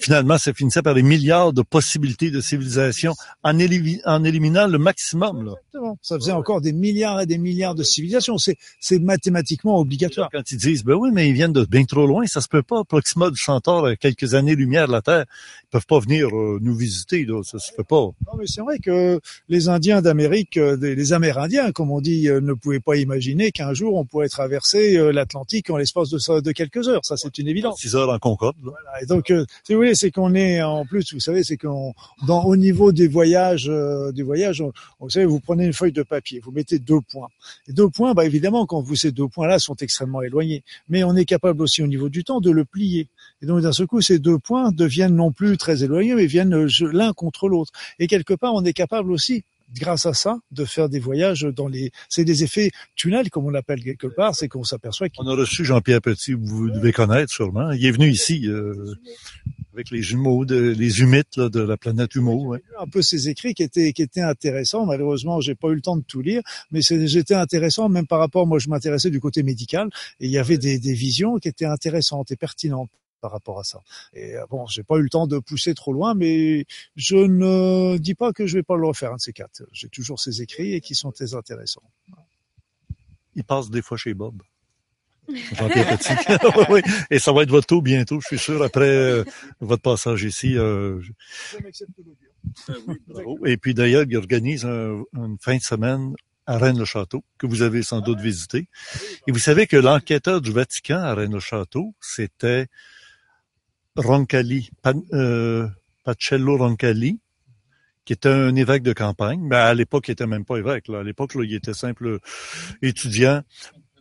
finalement, ça finissait par des milliards de possibilités de civilisation en, éli- en éliminant le maximum. Là. Exactement. Ça faisait encore des milliards et des milliards de civilisations. C'est mathématiquement obligatoire. Quand ils disent, ben oui, mais ils viennent de bien trop loin, ça se peut pas. Proxima du Centaure, à quelques années-lumière de la Terre, ils peuvent pas venir euh, nous visiter, là, ça se fait pas. Non, mais c'est vrai que les Indiens d'Amérique, euh, les Amérindiens, comme on dit, euh, ne pouvaient pas imaginer qu'un jour on pourrait traverser euh, l'Atlantique en l'espace de, quelques heures. Ça, c'est une évidence. Six heures en Concorde. là. Voilà. Et donc, euh, si vous voulez, c'est qu'on est en plus, vous savez, c'est qu'on, dans au niveau des voyages, euh, des voyages, on- vous savez, vous prenez une feuille de papier, vous mettez deux points. Et deux points, bah évidemment, quand vous ces deux points-là sont extrêmement éloignés, mais on est capable aussi au niveau du temps de le plier. Et donc d'un seul coup, ces deux points deviennent non plus très éloignés, mais viennent euh, l'un contre l'autre. Et quelque part, on est capable aussi grâce à ça, de faire des voyages dans les, c'est des effets tunnels, comme on l'appelle quelque part, c'est qu'on s'aperçoit qu'il On a reçu Jean-Pierre Petit, vous devez connaître sûrement. Il est venu ici euh, avec les jumeaux, de, les humites là, de la planète Humo. ouais. un peu ses écrits qui étaient qui étaient intéressants. Malheureusement, j'ai pas eu le temps de tout lire, mais j'étais intéressant même par rapport. Moi, je m'intéressais du côté médical et il y avait des, des visions qui étaient intéressantes et pertinentes par rapport à ça. Et euh, bon, j'ai pas eu le temps de pousser trop loin, mais je ne dis pas que je vais pas le refaire un de ces quatre. J'ai toujours ces écrits et qui sont très intéressants. Il passe des fois chez Bob. Oui, et ça va être votre tour bientôt, je suis sûr, après euh, votre passage ici. euh, bravo. Et puis d'ailleurs, il organise un- une fin de semaine à Rennes-le-Château, que vous avez sans doute visité. Et vous savez que l'enquêteur du Vatican à Rennes-le-Château, c'était Roncalli, euh, Pacello Roncalli, qui était un évêque de campagne. Mais à l'époque, il était même pas évêque. Là. À l'époque, là, il était simple étudiant.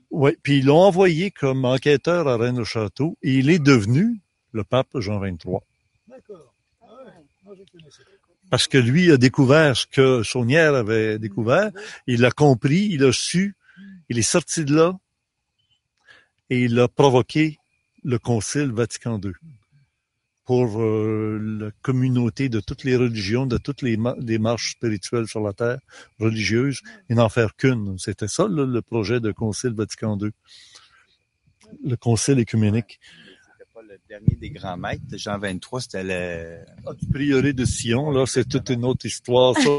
Ouais. Puis ils l'ont envoyé comme enquêteur à Rennes-le-Château et il est devenu le pape Jean XXIII. D'accord. Parce que lui a découvert ce que Saunière avait découvert, il l'a compris, il a su, il est sorti de là et il a provoqué le Concile Vatican II pour euh, la communauté de toutes les religions, de toutes les, ma- les marches spirituelles sur la terre religieuse, et n'en faire qu'une. C'était ça là, le projet de Concile Vatican II, le Concile écuménique. C'était pas le dernier des grands maîtres. Jean 23, c'était le... Ah, du prieuré de Sion, là, c'est toute une autre histoire. Ça,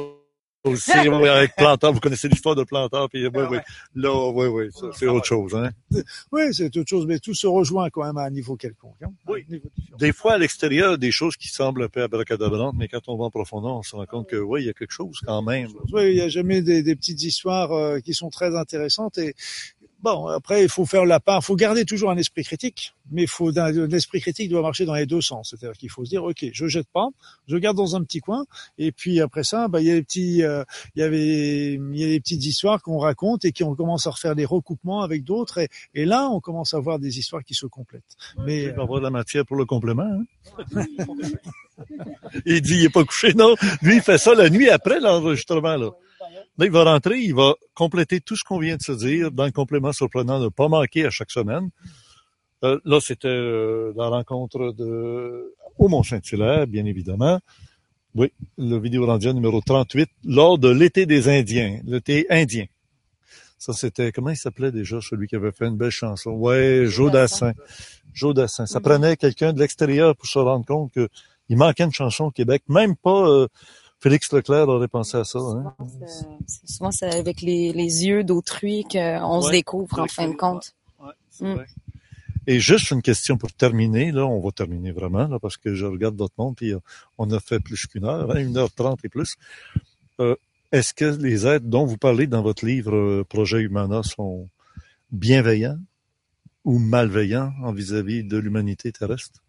aussi, oui, avec Planteur, vous connaissez l'histoire de Planteur, puis oui, oui. Là, oui, oui, ça, c'est autre chose, hein. Oui, c'est autre chose, mais tout se rejoint quand même à un niveau quelconque. Hein, Oui. niveau. Des fois, à l'extérieur, des choses qui semblent un peu abracadabrantes, mais quand on va en profondeur, on se rend compte que, oui, il y a quelque chose quand même. Oui, il y a jamais des, des petites histoires euh, qui sont très intéressantes et bon après il faut faire la part, il faut garder toujours un esprit critique, mais il faut l'esprit critique doit marcher dans les deux sens, c'est-à-dire qu'il faut se dire ok je jette pas, je garde dans un petit coin et puis après ça bah il y a des petits euh, il y avait il y a des petites histoires qu'on raconte et qui on commence à refaire des recoupements avec d'autres et, et là on commence à voir des histoires qui se complètent. Mais Il va avoir de la matière pour le complément, hein. il dit, il est pas couché, non. Lui, il fait ça la nuit après l'enregistrement, là. Là, il va rentrer, il va compléter tout ce qu'on vient de se dire dans le complément surprenant, ne pas manquer à chaque semaine. Euh, là, c'était euh, la rencontre de au Mont-Saint-Hilaire, bien évidemment. Oui, le vidéo rendu numéro 38, lors de l'été des Indiens, l'été indien. Ça, c'était, comment il s'appelait déjà, celui qui avait fait une belle chanson? Ouais, Joe Dassin. Joe Dassin. Ça prenait quelqu'un de l'extérieur pour se rendre compte que il manquait une chanson au Québec. Même pas euh, Félix Leclerc aurait pensé à ça. Hein? C'est- Souvent, c'est avec les, les yeux d'autrui qu'on se découvre, en fin de compte. Ouais, c'est Mm. vrai. Et juste une question pour terminer, là, on va terminer vraiment, là, parce que je regarde votre monde, puis euh, on a fait plus qu'une heure, hein, une heure trente et plus. Euh, Est-ce que les êtres dont vous parlez dans votre livre euh, Projet Humana sont bienveillants ou malveillants en vis-à-vis de l'humanité terrestre?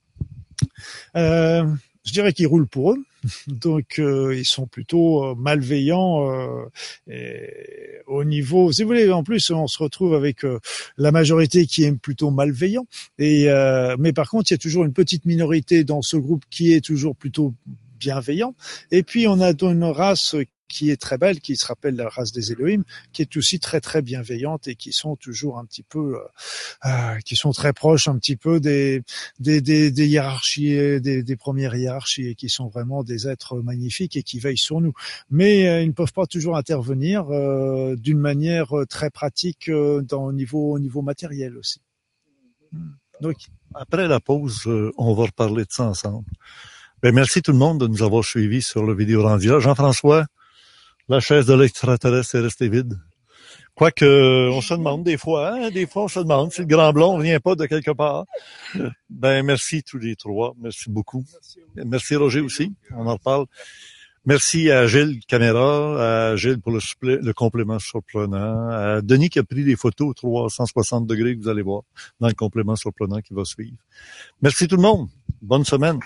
Euh, je dirais qu'ils roulent pour eux, donc euh, ils sont plutôt euh, malveillants euh, et au niveau. Si vous voulez, en plus, on se retrouve avec euh, la majorité qui est plutôt malveillant. Et euh, mais par contre, il y a toujours une petite minorité dans ce groupe qui est toujours plutôt bienveillant. Et puis on a une race qui est très belle, qui se rappelle la race des Elohim, qui est aussi très très bienveillante et qui sont toujours un petit peu, euh, euh, qui sont très proches un petit peu des des, des, des hiérarchies, des, des premières hiérarchies, et qui sont vraiment des êtres magnifiques et qui veillent sur nous. Mais euh, ils ne peuvent pas toujours intervenir euh, d'une manière très pratique euh, dans, au, niveau, au niveau matériel aussi. Hmm. Donc, Après la pause, on va reparler de ça ensemble. Ben, merci tout le monde de nous avoir suivis sur le vidéo rendu là. Jean-François, la chaise de l'extraterrestre est restée vide. Quoique, on se demande des fois, hein, des fois on se demande si le grand blond vient pas de quelque part. Ben, merci tous les trois. Merci beaucoup. Merci Roger aussi. On en reparle. Merci à Gilles Caméra, à Gilles pour le, le complément surprenant, à Denis qui a pris les photos 360 degrés que vous allez voir dans le complément surprenant qui va suivre. Merci tout le monde. Bonne semaine.